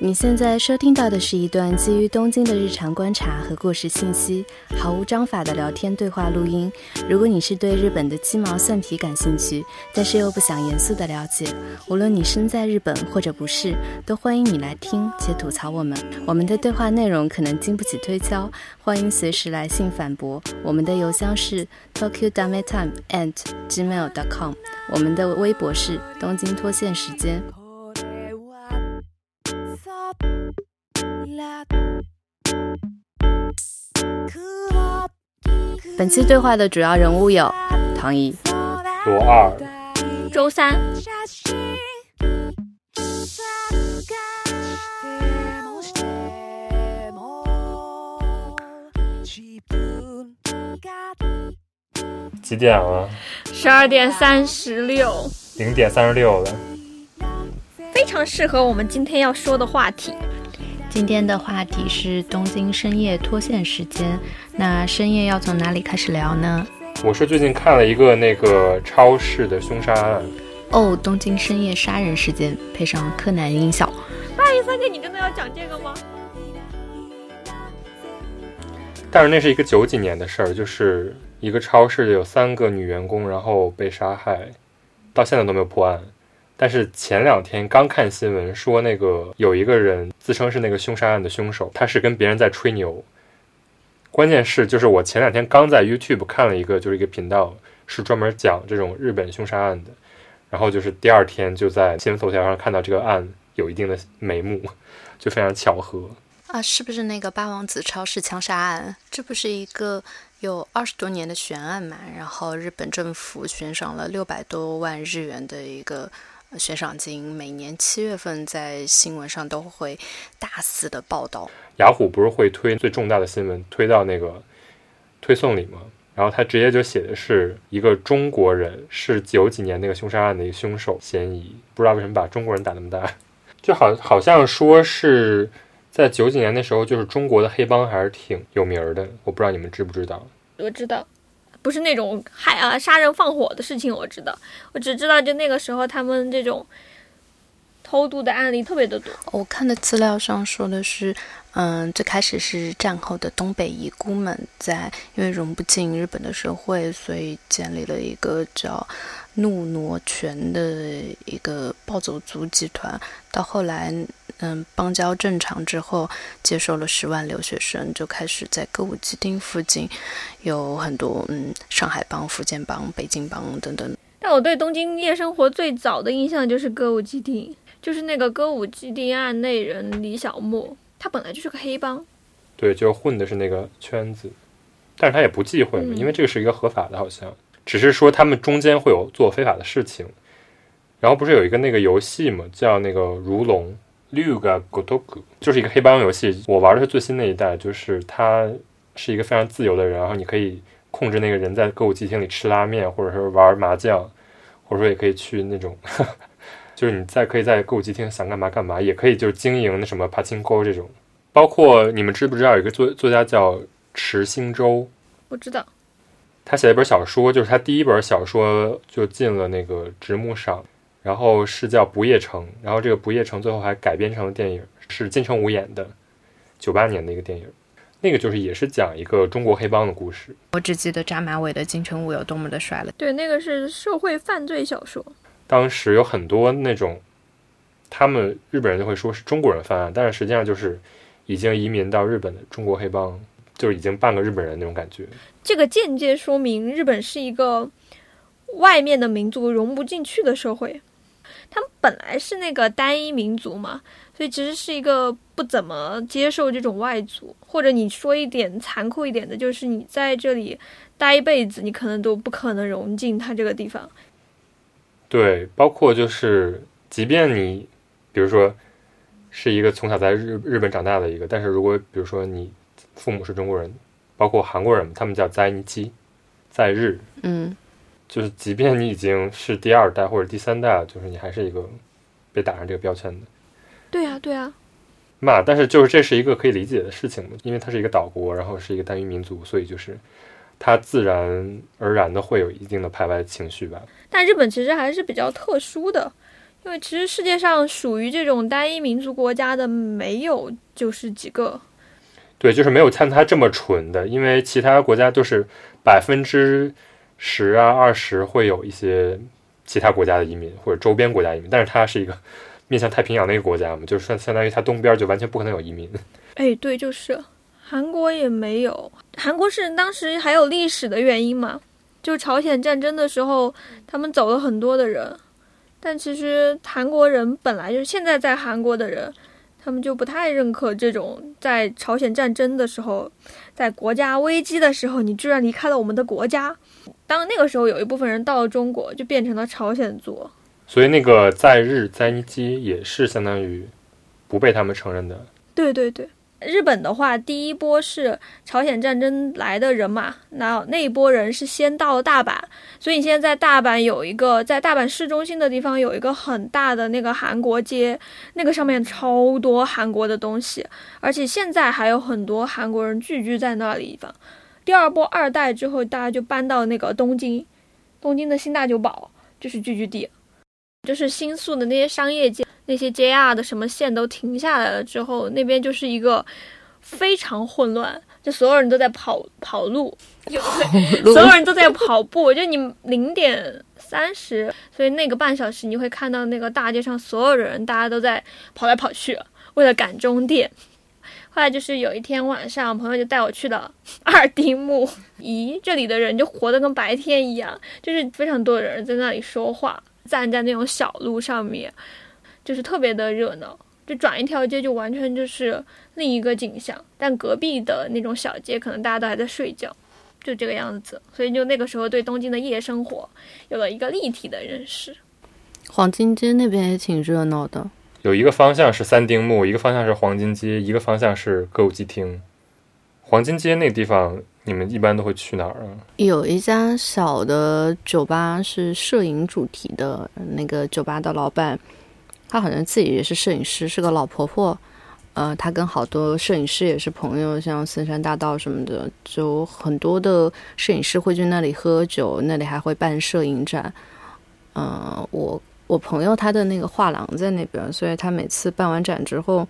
你现在收听到的是一段基于东京的日常观察和过时信息，毫无章法的聊天对话录音。如果你是对日本的鸡毛蒜皮感兴趣，但是又不想严肃的了解，无论你身在日本或者不是，都欢迎你来听且吐槽我们。我们的对话内容可能经不起推敲，欢迎随时来信反驳。我们的邮箱是 tokyo dame time at gmail dot com，我们的微博是东京脱线时间。本期对话的主要人物有唐毅、罗二、周三。几点了？十二点三十六，零点三十六了。非常适合我们今天要说的话题。今天的话题是东京深夜脱线时间。那深夜要从哪里开始聊呢？我是最近看了一个那个超市的凶杀案。哦，东京深夜杀人事件，配上柯南音效。不好意思，哥，你真的要讲这个吗？但是那是一个九几年的事儿，就是一个超市有三个女员工，然后被杀害，到现在都没有破案。但是前两天刚看新闻说，那个有一个人自称是那个凶杀案的凶手，他是跟别人在吹牛。关键是，就是我前两天刚在 YouTube 看了一个，就是一个频道是专门讲这种日本凶杀案的，然后就是第二天就在新闻头条上看到这个案有一定的眉目，就非常巧合啊！是不是那个八王子超市枪杀案？这不是一个有二十多年的悬案嘛？然后日本政府悬赏了六百多万日元的一个。悬赏金每年七月份在新闻上都会大肆的报道。雅虎不是会推最重大的新闻推到那个推送里吗？然后他直接就写的是一个中国人是九几年那个凶杀案的一个凶手嫌疑，不知道为什么把中国人打那么大，就好好像说是在九几年那时候，就是中国的黑帮还是挺有名的。我不知道你们知不知道？我知道。不是那种害啊杀人放火的事情，我知道，我只知道就那个时候他们这种偷渡的案例特别的多。我看的资料上说的是，嗯，最开始是战后的东北遗孤们在因为融不进日本的社会，所以建立了一个叫怒挪拳的一个暴走族集团，到后来。嗯，邦交正常之后，接收了十万留学生，就开始在歌舞伎町附近有很多嗯，上海帮、福建帮、北京帮等等。但我对东京夜生活最早的印象就是歌舞伎町，就是那个歌舞伎町案内人李小莫，他本来就是个黑帮，对，就混的是那个圈子，但是他也不忌讳嘛，因为这个是一个合法的，好像只是说他们中间会有做非法的事情。然后不是有一个那个游戏嘛，叫那个如龙。六个 Gotoku 就是一个黑帮游戏，我玩的是最新那一代，就是它是一个非常自由的人，然后你可以控制那个人在歌舞伎厅里吃拉面，或者是玩麻将，或者说也可以去那种，就是你在可以在歌舞伎厅想干嘛干嘛，也可以就是经营那什么帕青沟这种。包括你们知不知道有一个作作家叫池星洲？我知道，他写了一本小说，就是他第一本小说就进了那个直木赏。然后是叫《不夜城》，然后这个《不夜城》最后还改编成了电影，是金城武演的，九八年的一个电影，那个就是也是讲一个中国黑帮的故事。我只记得扎马尾的金城武有多么的帅了。对，那个是社会犯罪小说。当时有很多那种，他们日本人就会说是中国人犯案，但是实际上就是已经移民到日本的中国黑帮，就是已经半个日本人那种感觉。这个间接说明日本是一个外面的民族融不进去的社会。他们本来是那个单一民族嘛，所以其实是一个不怎么接受这种外族，或者你说一点残酷一点的，就是你在这里待一辈子，你可能都不可能融进他这个地方。对，包括就是，即便你，比如说是一个从小在日日本长大的一个，但是如果比如说你父母是中国人，包括韩国人，他们叫在日期，在日，嗯。就是，即便你已经是第二代或者第三代，就是你还是一个被打上这个标签的。对呀，对呀。嘛，但是就是这是一个可以理解的事情嘛因为它是一个岛国，然后是一个单一民族，所以就是它自然而然的会有一定的排外情绪吧。但日本其实还是比较特殊的，因为其实世界上属于这种单一民族国家的没有就是几个，对，就是没有像它这么纯的，因为其他国家都是百分之十啊、二十会有一些其他国家的移民或者周边国家移民，但是它是一个面向太平洋的一个国家嘛，就是相相当于它东边就完全不可能有移民。哎，对，就是韩国也没有，韩国是当时还有历史的原因嘛，就朝鲜战争的时候，他们走了很多的人。但其实韩国人本来就是现在在韩国的人，他们就不太认可这种在朝鲜战争的时候，在国家危机的时候，你居然离开了我们的国家。当那个时候有一部分人到了中国，就变成了朝鲜族。所以那个在日在尼基也是相当于不被他们承认的。对对对。日本的话，第一波是朝鲜战争来的人嘛，那那一波人是先到了大阪，所以你现在在大阪有一个，在大阪市中心的地方有一个很大的那个韩国街，那个上面超多韩国的东西，而且现在还有很多韩国人聚居在那里方。第二波二代之后，大家就搬到那个东京，东京的新大久保就是聚居地，就是新宿的那些商业街。那些 JR 的什么线都停下来了之后，那边就是一个非常混乱，就所有人都在跑跑路，所有人都在跑步。就你零点三十，所以那个半小时你会看到那个大街上所有人，大家都在跑来跑去，为了赶终点。后来就是有一天晚上，朋友就带我去了二丁目，咦，这里的人就活得跟白天一样，就是非常多的人在那里说话，站在那种小路上面。就是特别的热闹，就转一条街就完全就是另一个景象。但隔壁的那种小街，可能大家都还在睡觉，就这个样子。所以就那个时候对东京的夜生活有了一个立体的认识。黄金街那边也挺热闹的，有一个方向是三丁目，一个方向是黄金街，一个方向是歌舞伎町。黄金街那个地方，你们一般都会去哪儿啊？有一家小的酒吧是摄影主题的，那个酒吧的老板。她好像自己也是摄影师，是个老婆婆。呃，她跟好多摄影师也是朋友，像森山大道什么的，就很多的摄影师会去那里喝酒，那里还会办摄影展。嗯，我我朋友他的那个画廊在那边，所以他每次办完展之后，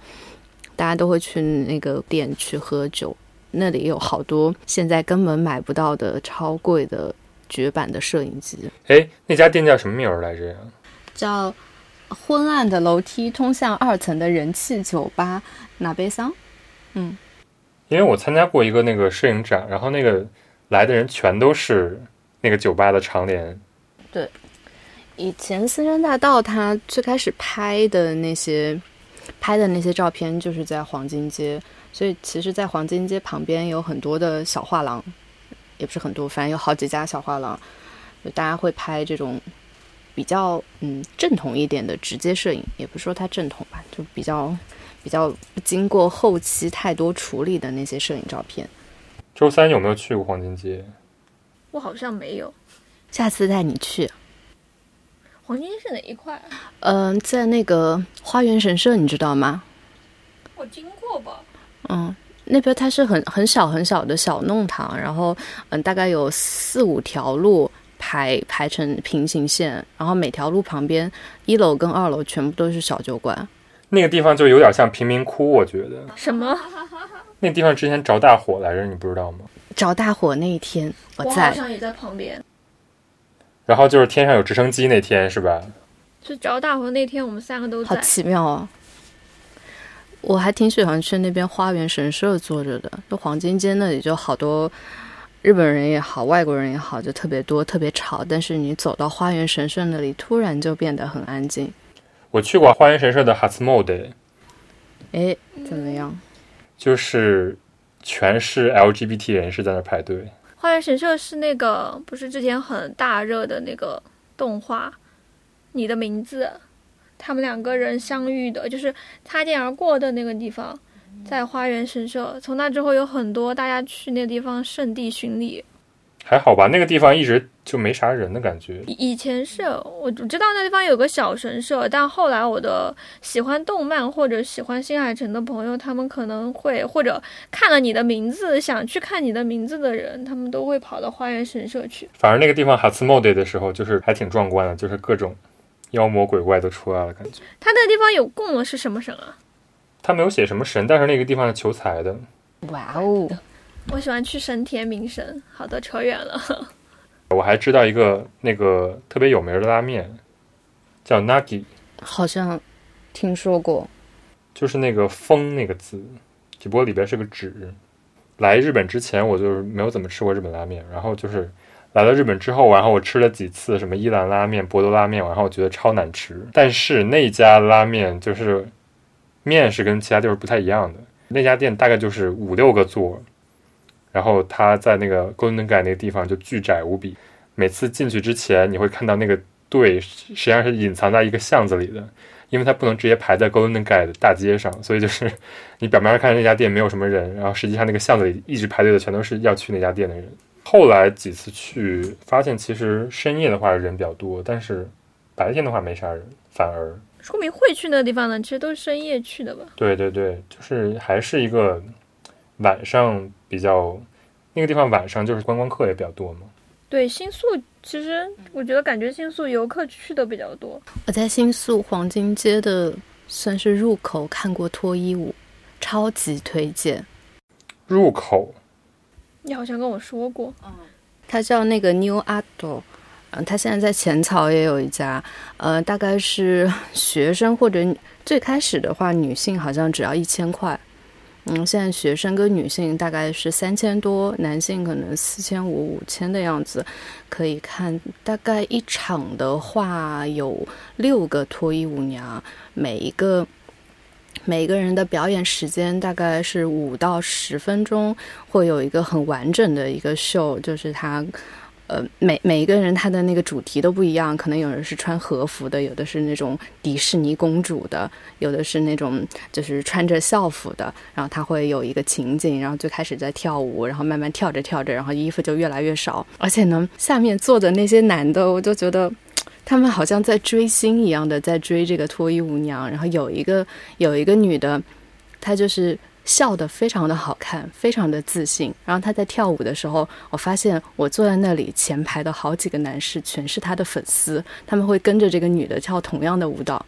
大家都会去那个店去喝酒。那里有好多现在根本买不到的超贵的绝版的摄影机。哎，那家店叫什么名儿来着呀？叫。昏暗的楼梯通向二层的人气酒吧，哪悲桑？嗯，因为我参加过一个那个摄影展，然后那个来的人全都是那个酒吧的常连。对，以前森山大道他最开始拍的那些拍的那些照片，就是在黄金街，所以其实，在黄金街旁边有很多的小画廊，也不是很多，反正有好几家小画廊，就大家会拍这种。比较嗯正统一点的直接摄影，也不是说它正统吧，就比较比较不经过后期太多处理的那些摄影照片。周三有没有去过黄金街？我好像没有，下次带你去。黄金是哪一块？嗯，在那个花园神社，你知道吗？我经过吧。嗯，那边它是很很小很小的小弄堂，然后嗯，大概有四五条路。排排成平行线，然后每条路旁边一楼跟二楼全部都是小酒馆。那个地方就有点像贫民窟，我觉得。什么？那地方之前着大火来着，你不知道吗？着大火那一天，我在，好像也在旁边。然后就是天上有直升机那天，是吧？就着大火那天，我们三个都在。好奇妙哦！我还挺喜欢去那边花园神社坐着的，就黄金街那里就好多。日本人也好，外国人也好，就特别多，特别吵。但是你走到花园神社那里，突然就变得很安静。我去过花园神社的 Hatsmode，哎，怎么样？就是全是 LGBT 人士在那排队。花园神社是那个不是之前很大热的那个动画《你的名字》，他们两个人相遇的，就是擦肩而过的那个地方。在花园神社，从那之后有很多大家去那个地方圣地巡礼，还好吧？那个地方一直就没啥人的感觉。以前是我知道那地方有个小神社，但后来我的喜欢动漫或者喜欢新海诚的朋友，他们可能会或者看了你的名字想去看你的名字的人，他们都会跑到花园神社去。反正那个地方哈斯莫德的时候，就是还挺壮观的，就是各种妖魔鬼怪都出来了，感觉。他那个地方有供的是什么神啊？他没有写什么神，但是那个地方是求财的。哇哦！我喜欢去神田明神。好的，扯远了。我还知道一个那个特别有名的拉面，叫 Nagi，好像听说过。就是那个“风”那个字，只不过里边是个“纸”。来日本之前，我就是没有怎么吃过日本拉面，然后就是来了日本之后，然后我吃了几次什么伊兰拉面、博多拉面，然后我觉得超难吃。但是那家拉面就是面是跟其他地方不太一样的，那家店大概就是五六个座。然后他在那个 Golden Gate 那个地方就巨窄无比，每次进去之前你会看到那个队实际上是隐藏在一个巷子里的，因为它不能直接排在 Golden Gate 的大街上，所以就是 你表面上看那家店没有什么人，然后实际上那个巷子里一直排队的全都是要去那家店的人。后来几次去发现，其实深夜的话人比较多，但是白天的话没啥人，反而说明会去那个地方的其实都是深夜去的吧？对对对，就是还是一个晚上。比较那个地方晚上就是观光客也比较多嘛。对，新宿其实我觉得感觉新宿游客去的比较多。我在新宿黄金街的算是入口看过脱衣舞，超级推荐。入口？你好像跟我说过。嗯，他叫那个 New Art，嗯，他现在在浅草也有一家，呃，大概是学生或者最开始的话，女性好像只要一千块。嗯，现在学生跟女性大概是三千多，男性可能四千五、五千的样子，可以看。大概一场的话有六个脱衣舞娘，每一个每个人的表演时间大概是五到十分钟，会有一个很完整的一个秀，就是他。呃，每每一个人他的那个主题都不一样，可能有人是穿和服的，有的是那种迪士尼公主的，有的是那种就是穿着校服的。然后他会有一个情景，然后最开始在跳舞，然后慢慢跳着跳着，然后衣服就越来越少。而且呢，下面坐的那些男的，我就觉得他们好像在追星一样的在追这个脱衣舞娘。然后有一个有一个女的，她就是。笑得非常的好看，非常的自信。然后他在跳舞的时候，我发现我坐在那里前排的好几个男士全是他的粉丝，他们会跟着这个女的跳同样的舞蹈，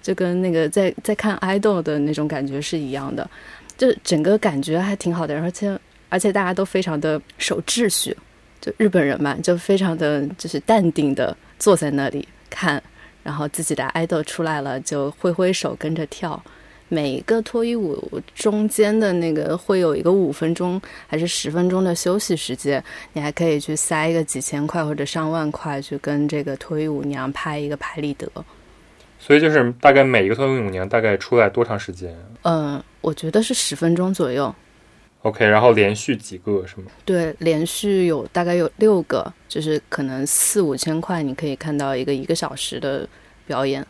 就跟那个在在看 idol 的那种感觉是一样的，就整个感觉还挺好的。而且而且大家都非常的守秩序，就日本人嘛，就非常的就是淡定的坐在那里看，然后自己的 idol 出来了就挥挥手跟着跳。每一个脱衣舞中间的那个会有一个五分钟还是十分钟的休息时间，你还可以去塞一个几千块或者上万块去跟这个脱衣舞娘拍一个拍立得。所以就是大概每一个脱衣舞娘大概出来多长时间？嗯，我觉得是十分钟左右。OK，然后连续几个是吗？对，连续有大概有六个，就是可能四五千块，你可以看到一个一个小时的表演。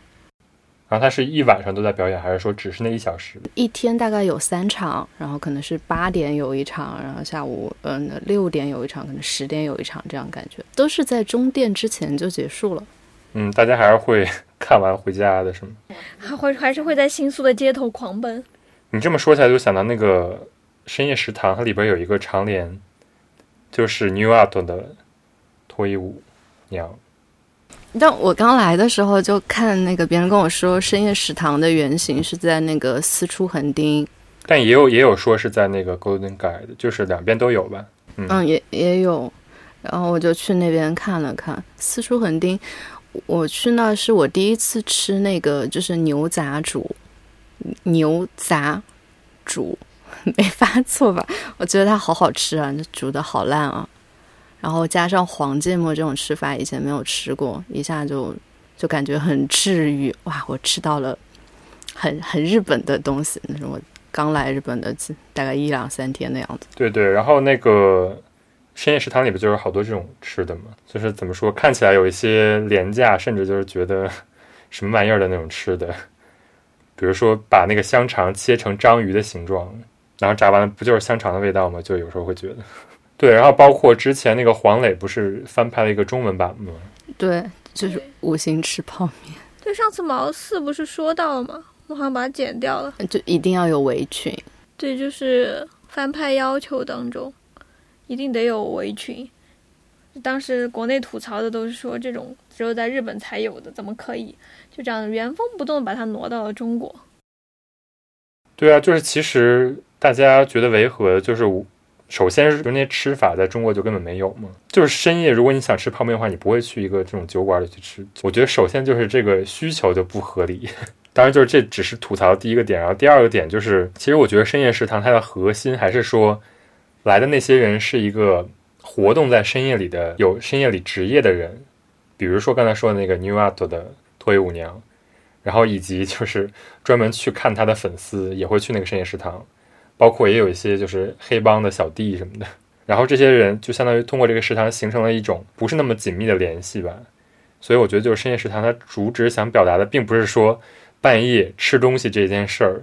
然后他是一晚上都在表演，还是说只是那一小时？一天大概有三场，然后可能是八点有一场，然后下午嗯六点有一场，可能十点有一场，这样感觉都是在中电之前就结束了。嗯，大家还是会 看完回家的是吗？还会还是会在新宿的街头狂奔。你这么说起来，就想到那个深夜食堂，它里边有一个长联，就是 New Art 的脱衣舞娘。但我刚来的时候就看那个别人跟我说，深夜食堂的原型是在那个四出横丁，但也有也有说是在那个 Golden Gate，就是两边都有吧。嗯，也也有。然后我就去那边看了看四出横丁，我去那是我第一次吃那个就是牛杂煮，牛杂煮 没发错吧？我觉得它好好吃啊，就煮的好烂啊。然后加上黄芥末这种吃法，以前没有吃过，一下就就感觉很治愈哇！我吃到了很很日本的东西，那是我刚来日本的大概一两三天的样子。对对，然后那个深夜食堂里不就有好多这种吃的吗？就是怎么说，看起来有一些廉价，甚至就是觉得什么玩意儿的那种吃的，比如说把那个香肠切成章鱼的形状，然后炸完了，不就是香肠的味道吗？就有时候会觉得。对，然后包括之前那个黄磊不是翻拍了一个中文版吗？对，就是五星吃泡面。对，上次毛四不是说到了吗？我好像把它剪掉了。就一定要有围裙。对，就是翻拍要求当中，一定得有围裙。当时国内吐槽的都是说这种只有在日本才有的，怎么可以就这样原封不动把它挪到了中国？对啊，就是其实大家觉得违和，就是首先是那些吃法在中国就根本没有嘛。就是深夜，如果你想吃泡面的话，你不会去一个这种酒馆里去吃。我觉得首先就是这个需求就不合理。当然，就是这只是吐槽第一个点，然后第二个点就是，其实我觉得深夜食堂它的核心还是说，来的那些人是一个活动在深夜里的有深夜里职业的人，比如说刚才说的那个 New Art 的脱衣舞娘。然后以及就是专门去看他的粉丝也会去那个深夜食堂，包括也有一些就是黑帮的小弟什么的。然后这些人就相当于通过这个食堂形成了一种不是那么紧密的联系吧。所以我觉得就是深夜食堂它主旨想表达的并不是说半夜吃东西这件事儿，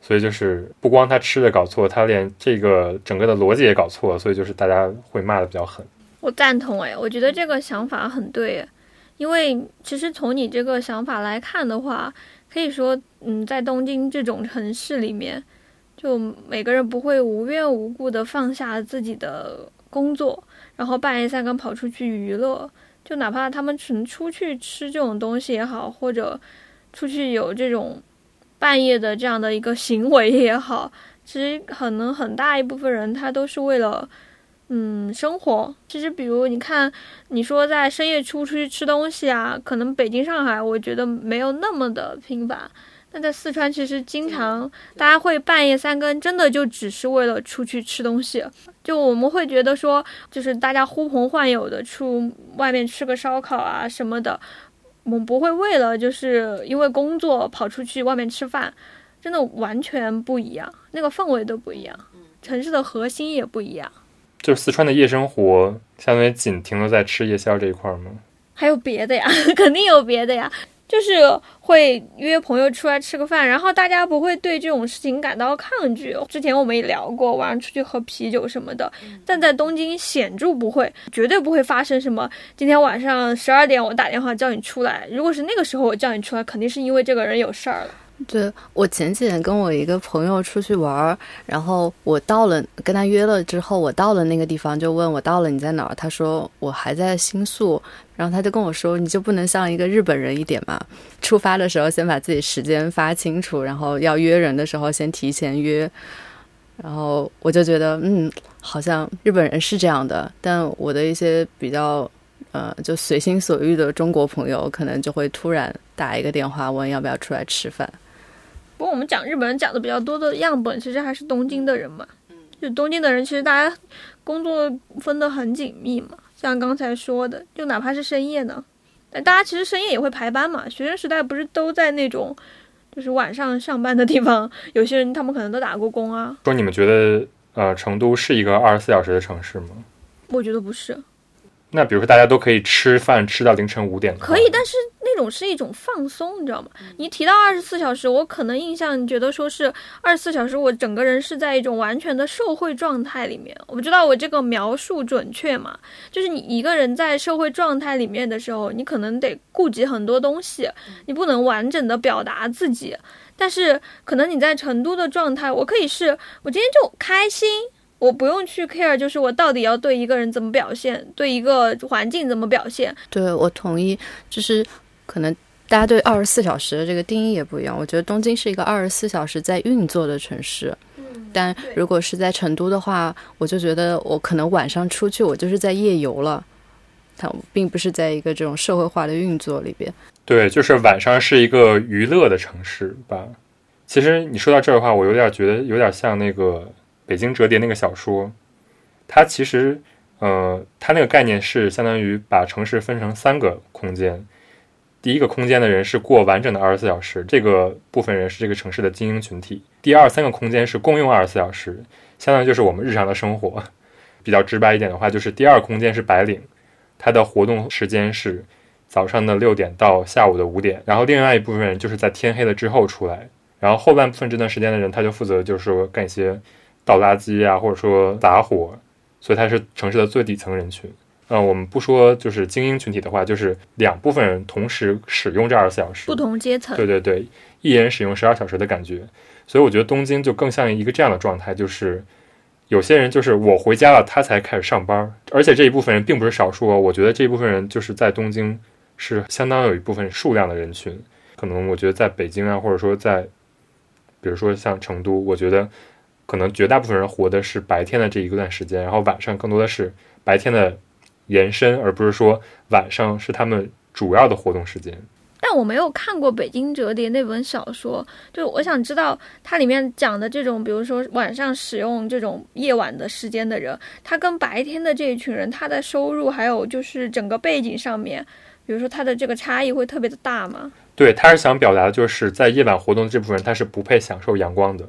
所以就是不光他吃的搞错，他连这个整个的逻辑也搞错，所以就是大家会骂的比较狠。我赞同哎，我觉得这个想法很对。因为其实从你这个想法来看的话，可以说，嗯，在东京这种城市里面，就每个人不会无缘无故的放下自己的工作，然后半夜三更跑出去娱乐。就哪怕他们纯出去吃这种东西也好，或者出去有这种半夜的这样的一个行为也好，其实可能很大一部分人他都是为了。嗯，生活其实，比如你看，你说在深夜出出去吃东西啊，可能北京、上海，我觉得没有那么的频繁。但在四川，其实经常大家会半夜三更，真的就只是为了出去吃东西。就我们会觉得说，就是大家呼朋唤友的出外面吃个烧烤啊什么的，我们不会为了就是因为工作跑出去外面吃饭，真的完全不一样，那个氛围都不一样，城市的核心也不一样。就是四川的夜生活，相当于仅停留在吃夜宵这一块吗？还有别的呀，肯定有别的呀。就是会约朋友出来吃个饭，然后大家不会对这种事情感到抗拒。之前我们也聊过，晚上出去喝啤酒什么的，但在东京显著不会，绝对不会发生什么。今天晚上十二点我打电话叫你出来，如果是那个时候我叫你出来，肯定是因为这个人有事儿了。对我前几天跟我一个朋友出去玩儿，然后我到了跟他约了之后，我到了那个地方就问我到了你在哪儿？他说我还在新宿，然后他就跟我说你就不能像一个日本人一点嘛？出发的时候先把自己时间发清楚，然后要约人的时候先提前约。然后我就觉得嗯，好像日本人是这样的，但我的一些比较呃就随心所欲的中国朋友，可能就会突然打一个电话问要不要出来吃饭。不过我们讲日本人讲的比较多的样本，其实还是东京的人嘛。就东京的人，其实大家工作分得很紧密嘛。像刚才说的，就哪怕是深夜呢，但大家其实深夜也会排班嘛。学生时代不是都在那种就是晚上上班的地方？有些人他们可能都打过工啊。说你们觉得呃，成都是一个二十四小时的城市吗？我觉得不是。那比如说，大家都可以吃饭吃到凌晨五点，可以，但是那种是一种放松，你知道吗？你提到二十四小时，我可能印象觉得说是二十四小时，我整个人是在一种完全的社会状态里面。我不知道我这个描述准确吗？就是你一个人在社会状态里面的时候，你可能得顾及很多东西，你不能完整的表达自己。但是可能你在成都的状态，我可以是我今天就开心。我不用去 care，就是我到底要对一个人怎么表现，对一个环境怎么表现。对我同意，就是可能大家对二十四小时的这个定义也不一样。我觉得东京是一个二十四小时在运作的城市，但如果是在成都的话，我就觉得我可能晚上出去，我就是在夜游了，它并不是在一个这种社会化的运作里边。对，就是晚上是一个娱乐的城市吧。其实你说到这儿的话，我有点觉得有点像那个。北京折叠那个小说，它其实，呃，它那个概念是相当于把城市分成三个空间。第一个空间的人是过完整的二十四小时，这个部分人是这个城市的精英群体。第二三个空间是共用二十四小时，相当于就是我们日常的生活。比较直白一点的话，就是第二空间是白领，他的活动时间是早上的六点到下午的五点，然后另外一部分人就是在天黑了之后出来，然后后半部分这段时间的人，他就负责就是说干一些。倒垃圾啊，或者说杂活，所以它是城市的最底层人群。呃，我们不说就是精英群体的话，就是两部分人同时使用这二十四小时，不同阶层，对对对，一人使用十二小时的感觉。所以我觉得东京就更像一个这样的状态，就是有些人就是我回家了，他才开始上班，而且这一部分人并不是少数。我觉得这一部分人就是在东京是相当有一部分数量的人群。可能我觉得在北京啊，或者说在，比如说像成都，我觉得可能绝大部分人活的是白天的这一段时间，然后晚上更多的是白天的延伸，而不是说晚上是他们主要的活动时间。但我没有看过《北京折叠》那本小说，就我想知道它里面讲的这种，比如说晚上使用这种夜晚的时间的人，他跟白天的这一群人，他的收入还有就是整个背景上面，比如说他的这个差异会特别的大吗？对，他是想表达的就是在夜晚活动这部分人，他是不配享受阳光的，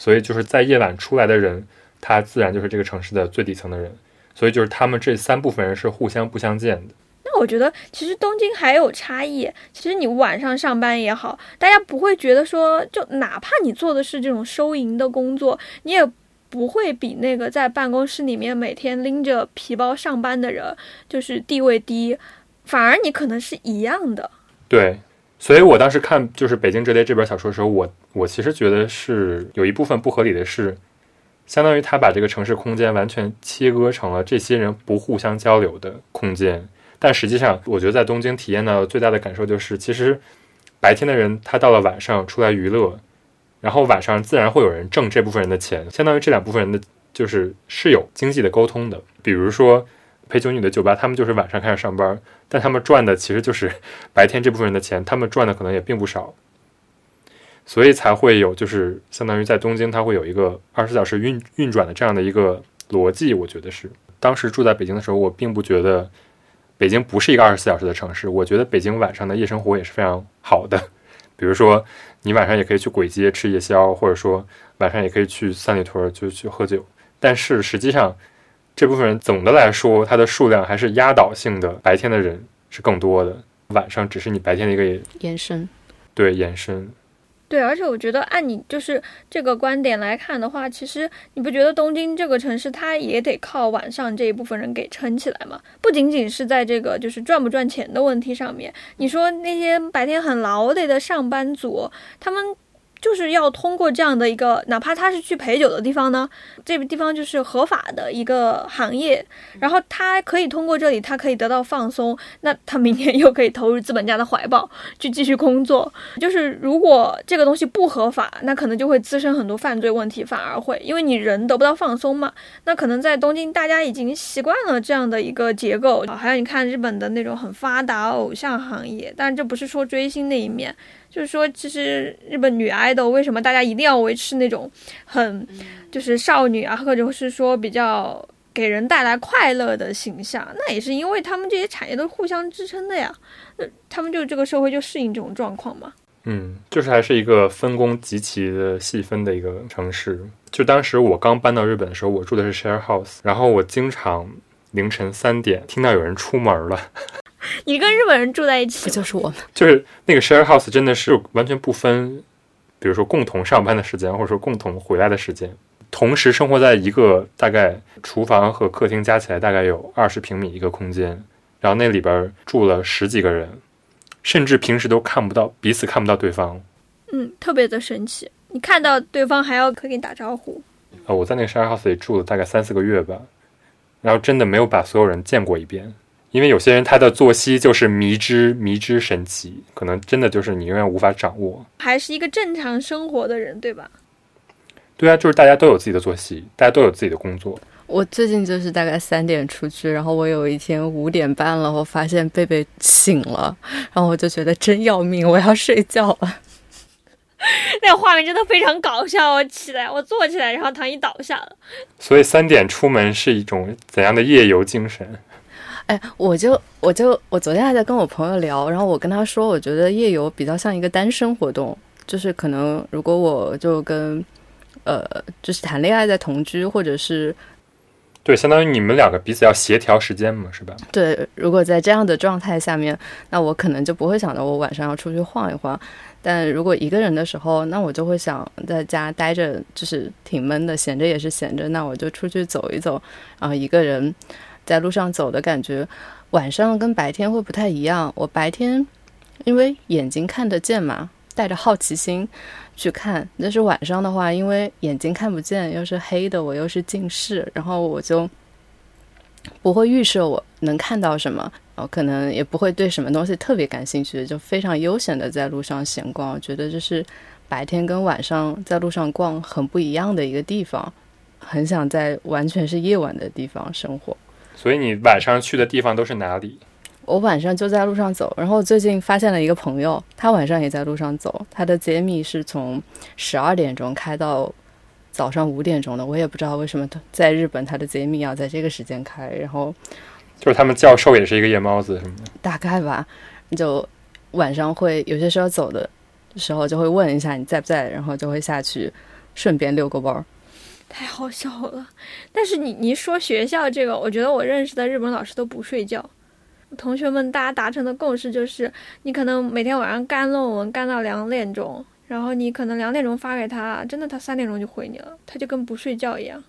所以就是在夜晚出来的人，他自然就是这个城市的最底层的人，所以就是他们这三部分人是互相不相见的。那我觉得其实东京还有差异，其实你晚上上班也好，大家不会觉得说，就哪怕你做的是这种收银的工作，你也不会比那个在办公室里面每天拎着皮包上班的人就是地位低，反而你可能是一样的。对。所以我当时看就是《北京折叠》这本小说的时候，我我其实觉得是有一部分不合理的是，相当于他把这个城市空间完全切割成了这些人不互相交流的空间。但实际上，我觉得在东京体验到最大的感受就是，其实白天的人他到了晚上出来娱乐，然后晚上自然会有人挣这部分人的钱，相当于这两部分人的就是是有经济的沟通的。比如说陪酒女的酒吧，他们就是晚上开始上班。但他们赚的其实就是 白天这部分人的钱，他们赚的可能也并不少，所以才会有就是相当于在东京，它会有一个二十四小时运运转的这样的一个逻辑。我觉得是当时住在北京的时候，我并不觉得北京不是一个二十四小时的城市。我觉得北京晚上的夜生活也是非常好的，比如说你晚上也可以去簋街吃夜宵，或者说晚上也可以去三里屯就去喝酒。但是实际上。这部分人总的来说，它的数量还是压倒性的，白天的人是更多的，晚上只是你白天的一个延伸。对，延伸。对，而且我觉得按你就是这个观点来看的话，其实你不觉得东京这个城市它也得靠晚上这一部分人给撑起来吗？不仅仅是在这个就是赚不赚钱的问题上面，你说那些白天很劳累的上班族，他们。就是要通过这样的一个，哪怕他是去陪酒的地方呢，这个地方就是合法的一个行业，然后他可以通过这里，他可以得到放松，那他明天又可以投入资本家的怀抱去继续工作。就是如果这个东西不合法，那可能就会滋生很多犯罪问题，反而会因为你人得不到放松嘛。那可能在东京，大家已经习惯了这样的一个结构。还有你看日本的那种很发达偶像行业，但这不是说追星那一面。就是说，其实日本女 idol 为什么大家一定要维持那种很就是少女啊，或者是说比较给人带来快乐的形象？那也是因为他们这些产业都是互相支撑的呀。那他们就这个社会就适应这种状况嘛。嗯，就是还是一个分工极其的细分的一个城市。就当时我刚搬到日本的时候，我住的是 share house，然后我经常凌晨三点听到有人出门了。你跟日本人住在一起，不就是我们？就是那个 share house，真的是完全不分，比如说共同上班的时间，或者说共同回来的时间，同时生活在一个大概厨房和客厅加起来大概有二十平米一个空间，然后那里边住了十几个人，甚至平时都看不到彼此看不到对方。嗯，特别的神奇。你看到对方还要可以打招呼。呃，我在那个 share house 里住了大概三四个月吧，然后真的没有把所有人见过一遍。因为有些人他的作息就是迷之迷之神奇，可能真的就是你永远无法掌握。还是一个正常生活的人，对吧？对啊，就是大家都有自己的作息，大家都有自己的工作。我最近就是大概三点出去，然后我有一天五点半了，我发现贝贝醒了，然后我就觉得真要命，我要睡觉了。那个画面真的非常搞笑，我起来，我坐起来，然后躺椅倒下了。所以三点出门是一种怎样的夜游精神？哎，我就我就我昨天还在跟我朋友聊，然后我跟他说，我觉得夜游比较像一个单身活动，就是可能如果我就跟呃，就是谈恋爱在同居，或者是对，相当于你们两个彼此要协调时间嘛，是吧？对，如果在这样的状态下面，那我可能就不会想到我晚上要出去晃一晃，但如果一个人的时候，那我就会想在家待着，就是挺闷的，闲着也是闲着，那我就出去走一走，然后一个人。在路上走的感觉，晚上跟白天会不太一样。我白天因为眼睛看得见嘛，带着好奇心去看。但是晚上的话，因为眼睛看不见，又是黑的，我又是近视，然后我就不会预设我能看到什么，然后可能也不会对什么东西特别感兴趣，就非常悠闲的在路上闲逛。我觉得这是白天跟晚上在路上逛很不一样的一个地方，很想在完全是夜晚的地方生活。所以你晚上去的地方都是哪里？我晚上就在路上走，然后最近发现了一个朋友，他晚上也在路上走，他的揭秘是从十二点钟开到早上五点钟的，我也不知道为什么在日本他的揭秘要在这个时间开，然后就是他们教授也是一个夜猫子，什么的？大概吧，就晚上会有些时候走的时候就会问一下你在不在，然后就会下去顺便遛个弯儿。太好笑了。但是你你说学校这个，我觉得我认识的日本老师都不睡觉。同学们大家达成的共识就是，你可能每天晚上干论文干到两点钟，然后你可能两点钟发给他，真的他三点钟就回你了，他就跟不睡觉一样。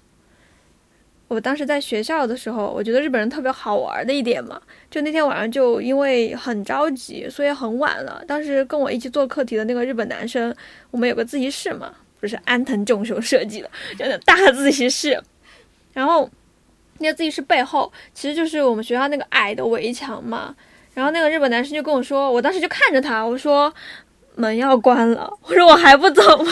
我当时在学校的时候，我觉得日本人特别好玩的一点嘛，就那天晚上就因为很着急，所以很晚了。当时跟我一起做课题的那个日本男生，我们有个自习室嘛，不是安藤忠雄设计的，就那大自习室，然后那个自习室背后其实就是我们学校那个矮的围墙嘛。然后那个日本男生就跟我说，我当时就看着他，我说门要关了，我说我还不走吗？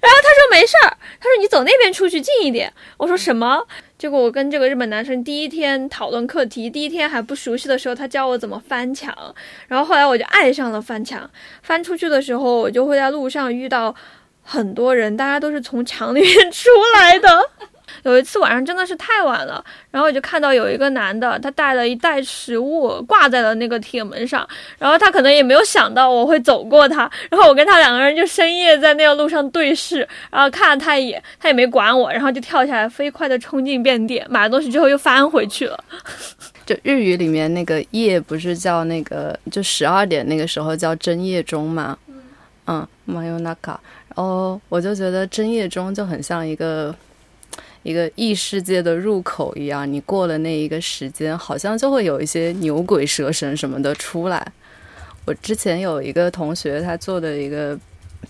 然后他说没事儿，他说你走那边出去近一点。我说什么？结果我跟这个日本男生第一天讨论课题，第一天还不熟悉的时候，他教我怎么翻墙，然后后来我就爱上了翻墙。翻出去的时候，我就会在路上遇到很多人，大家都是从墙里面出来的。有一次晚上真的是太晚了，然后我就看到有一个男的，他带了一袋食物挂在了那个铁门上，然后他可能也没有想到我会走过他，然后我跟他两个人就深夜在那个路上对视，然后看了他一眼，他也没管我，然后就跳下来飞快的冲进便店，买了东西之后又翻回去了。就日语里面那个夜不是叫那个，就十二点那个时候叫真夜中嘛，嗯，马尤纳卡，哦我就觉得真夜中就很像一个。一个异世界的入口一样，你过了那一个时间，好像就会有一些牛鬼蛇神什么的出来。我之前有一个同学，他做的一个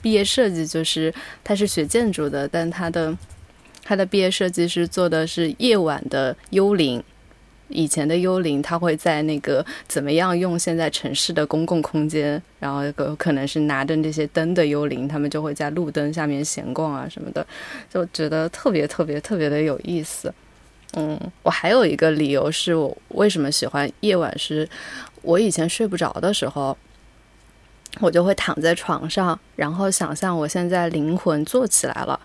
毕业设计，就是他是学建筑的，但他的他的毕业设计是做的是夜晚的幽灵。以前的幽灵，他会在那个怎么样用现在城市的公共空间，然后有可能是拿着那些灯的幽灵，他们就会在路灯下面闲逛啊什么的，就觉得特别特别特别的有意思。嗯，我还有一个理由是我为什么喜欢夜晚，是我以前睡不着的时候，我就会躺在床上，然后想象我现在灵魂坐起来了，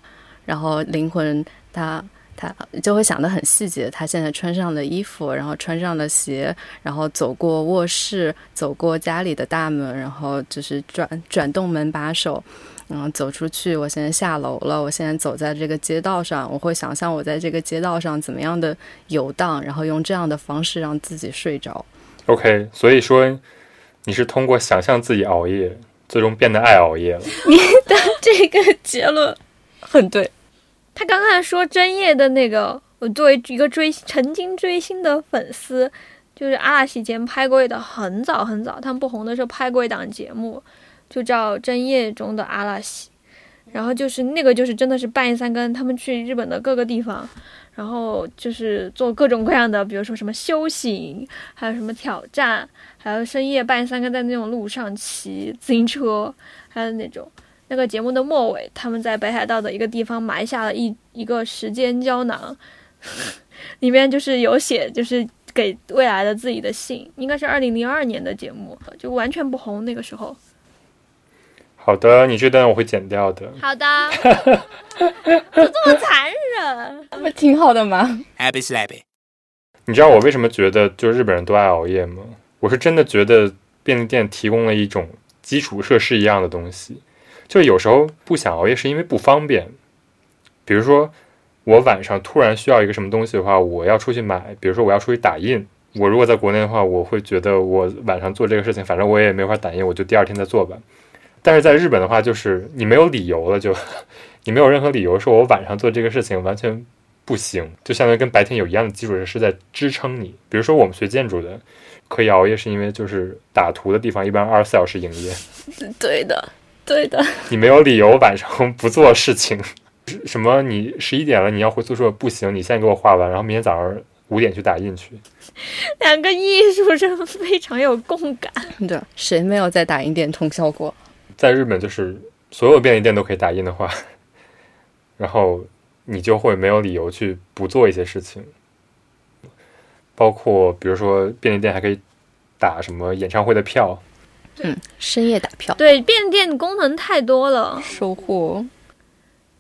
然后灵魂它。他就会想得很细节，他现在穿上了衣服，然后穿上了鞋，然后走过卧室，走过家里的大门，然后就是转转动门把手，然后走出去。我现在下楼了，我现在走在这个街道上，我会想象我在这个街道上怎么样的游荡，然后用这样的方式让自己睡着。OK，所以说你是通过想象自己熬夜，最终变得爱熬夜了。你的这个结论很对。他刚才说真夜的那个，我作为一个追曾经追星的粉丝，就是阿拉西以前拍过的很早很早，他们不红的时候拍过一档节目，就叫《真夜中的阿拉西》，然后就是那个就是真的是半夜三更，他们去日本的各个地方，然后就是做各种各样的，比如说什么修行，还有什么挑战，还有深夜半夜三更在那种路上骑自行车，还有那种。那个节目的末尾，他们在北海道的一个地方埋下了一一个时间胶囊，里面就是有写，就是给未来的自己的信，应该是二零零二年的节目，就完全不红那个时候。好的，你这段我会剪掉的。好的，就这么残忍，不挺好的吗？Happy slappy. 你知道我为什么觉得就日本人都爱熬夜吗？我是真的觉得便利店提供了一种基础设施一样的东西。就有时候不想熬夜是因为不方便，比如说我晚上突然需要一个什么东西的话，我要出去买，比如说我要出去打印。我如果在国内的话，我会觉得我晚上做这个事情，反正我也没法打印，我就第二天再做吧。但是在日本的话，就是你没有理由了，就 你没有任何理由说我晚上做这个事情完全不行，就相当于跟白天有一样的基础设施在支撑你。比如说我们学建筑的，可以熬夜，是因为就是打图的地方一般二十四小时营业，对的，对的。你没有理由晚上不做事情。什么？你十一点了，你要回宿舍不行，你现在给我画完，然后明天早上五点去打印去。两个艺术生非常有共感。对，谁没有在打印店通宵过？在日本，就是所有便利店都可以打印的话，然后你就会没有理由去不做一些事情。包括比如说，便利店还可以打什么演唱会的票。嗯，深夜打票。对，便利店功能太多了。收获。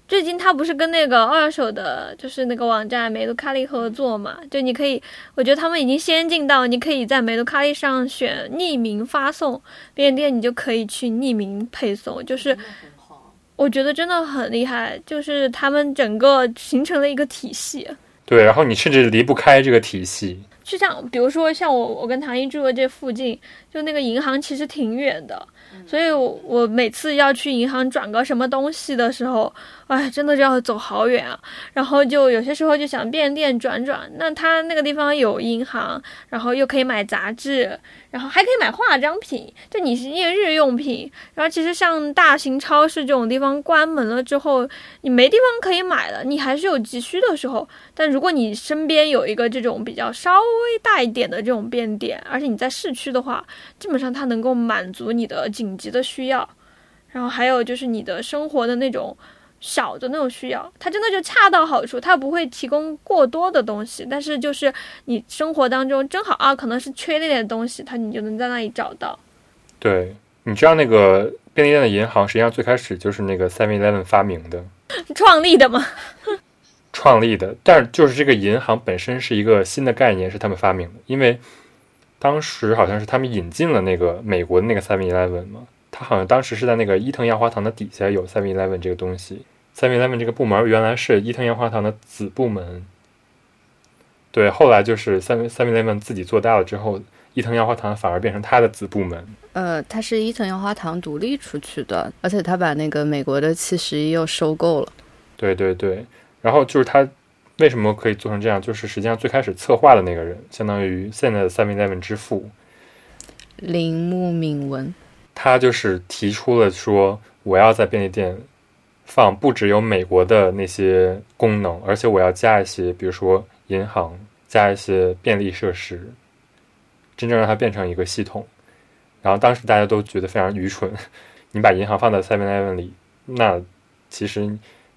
最近他不是跟那个二手的，就是那个网站美卢卡利合作嘛？就你可以，我觉得他们已经先进到你可以在美卢卡利上选匿名发送，便利店你就可以去匿名配送，就是我觉得真的很厉害，就是他们整个形成了一个体系。对，然后你甚至离不开这个体系。就像比如说像我，我跟唐一住的这附近，就那个银行其实挺远的。所以，我每次要去银行转个什么东西的时候，哎，真的就要走好远啊。然后就有些时候就想便利店转转，那他那个地方有银行，然后又可以买杂志。然后还可以买化妆品，就你是一些日用品。然后其实像大型超市这种地方关门了之后，你没地方可以买了，你还是有急需的时候。但如果你身边有一个这种比较稍微大一点的这种便店，而且你在市区的话，基本上它能够满足你的紧急的需要。然后还有就是你的生活的那种。小的那种需要，它真的就恰到好处，它不会提供过多的东西，但是就是你生活当中正好啊，可能是缺那点东西，它你就能在那里找到。对，你知道那个便利店的银行，实际上最开始就是那个 Seven Eleven 发明的，创立的吗？创立的，但是就是这个银行本身是一个新的概念，是他们发明的，因为当时好像是他们引进了那个美国的那个 Seven Eleven 嘛。他好像当时是在那个伊藤洋华堂的底下有 Seven Eleven 这个东西，Seven Eleven 这个部门原来是伊藤洋华堂的子部门。对，后来就是 Seven Seven Eleven 自己做大了之后，伊藤洋华堂反而变成他的子部门。呃，它是伊藤洋华堂独立出去的，而且他把那个美国的七十一又收购了。对对对，然后就是他为什么可以做成这样？就是实际上最开始策划的那个人，相当于现在的 Seven Eleven 之父铃木敏文。他就是提出了说，我要在便利店放不只有美国的那些功能，而且我要加一些，比如说银行，加一些便利设施，真正让它变成一个系统。然后当时大家都觉得非常愚蠢，你把银行放在 Seven Eleven 里，那其实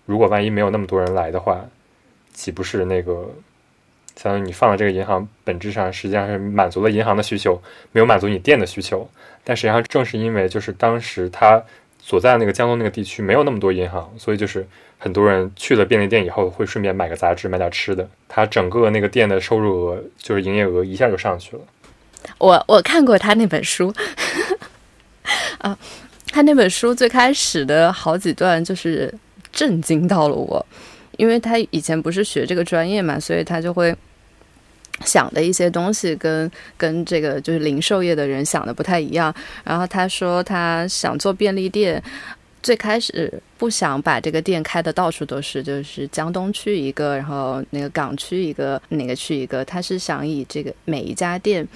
如果万一没有那么多人来的话，岂不是那个相当于你放在这个银行本质上实际上是满足了银行的需求，没有满足你店的需求。但实际上，正是因为就是当时他所在那个江东那个地区没有那么多银行，所以就是很多人去了便利店以后会顺便买个杂志、买点吃的，他整个那个店的收入额就是营业额一下就上去了。我我看过他那本书，啊，他那本书最开始的好几段就是震惊到了我，因为他以前不是学这个专业嘛，所以他就会。想的一些东西跟跟这个就是零售业的人想的不太一样。然后他说他想做便利店，最开始不想把这个店开的到处都是，就是江东区一个，然后那个港区一个，哪个区一个。他是想以这个每一家店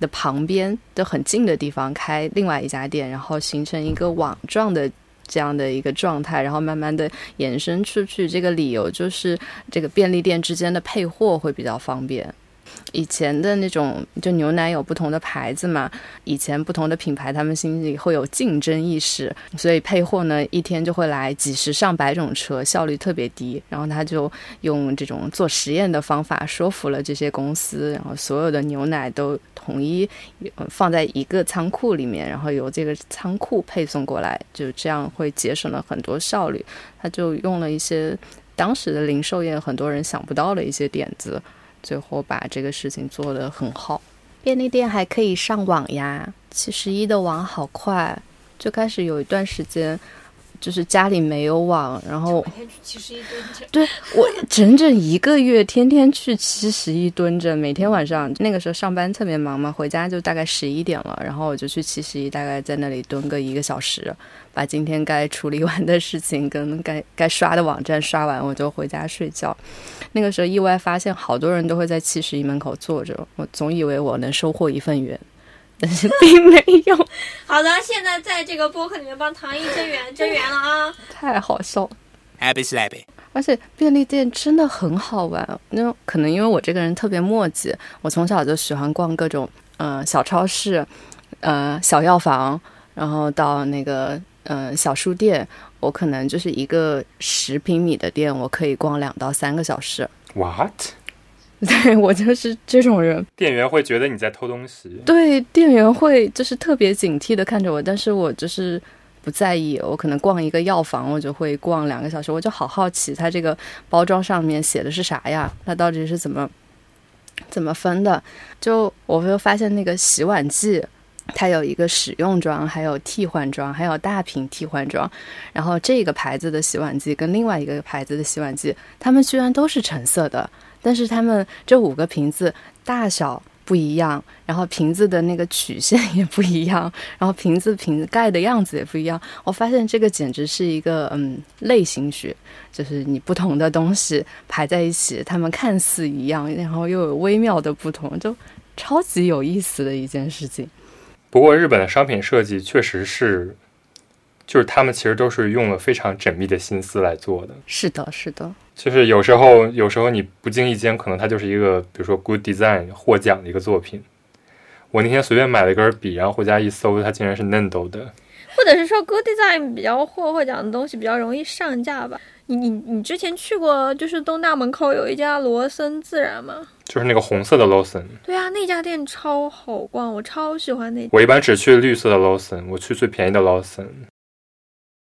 的旁边都很近的地方开另外一家店，然后形成一个网状的这样的一个状态，然后慢慢的延伸出去。这个理由就是这个便利店之间的配货会比较方便。以前的那种，就牛奶有不同的牌子嘛，以前不同的品牌，他们心里会有竞争意识，所以配货呢，一天就会来几十上百种车，效率特别低。然后他就用这种做实验的方法说服了这些公司，然后所有的牛奶都统一放在一个仓库里面，然后由这个仓库配送过来，就这样会节省了很多效率。他就用了一些当时的零售业很多人想不到的一些点子。最后把这个事情做得很好，便利店还可以上网呀。七十一的网好快，最开始有一段时间，就是家里没有网，然后。对我整整一个月，天天去七十一蹲着，每天晚上那个时候上班特别忙嘛，回家就大概十一点了，然后我就去七十一，大概在那里蹲个一个小时，把今天该处理完的事情跟该该刷的网站刷完，我就回家睡觉。那个时候意外发现，好多人都会在七十一门口坐着，我总以为我能收获一份缘，但 是并没有，好的，现在在这个播客里面帮唐毅增援 增援了啊！太好笑了。Happy slappy. 而且便利店真的很好玩，那可能因为我这个人特别墨迹，我从小就喜欢逛各种呃小超市，呃小药房，然后到那个呃小书店，我可能就是一个十平米的店，我可以逛两到三个小时。What？对我就是这种人，店员会觉得你在偷东西。对店员会就是特别警惕的看着我，但是我就是不在意。我可能逛一个药房，我就会逛两个小时，我就好好奇它这个包装上面写的是啥呀？它到底是怎么 怎么分的？就我会发现那个洗碗剂。它有一个使用装，还有替换装，还有大瓶替换装。然后这个牌子的洗碗剂跟另外一个牌子的洗碗剂，它们居然都是橙色的，但是它们这五个瓶子大小不一样，然后瓶子的那个曲线也不一样，然后瓶子瓶盖的样子也不一样。我发现这个简直是一个嗯类型学，就是你不同的东西排在一起，它们看似一样，然后又有微妙的不同，就超级有意思的一件事情。不过日本的商品设计确实是，就是他们其实都是用了非常缜密的心思来做的。是的，是的，就是有时候，有时候你不经意间，可能它就是一个，比如说 good design 获奖的一个作品。我那天随便买了一根笔，然后回家一搜，它竟然是 Nendo 的。或者是说 Good Design 比较获获奖的东西比较容易上架吧？你你你之前去过就是东大门口有一家罗森自然吗？就是那个红色的 Lawson，对啊，那家店超好逛，我超喜欢那。我一般只去绿色的 Lawson，我去最便宜的 Lawson。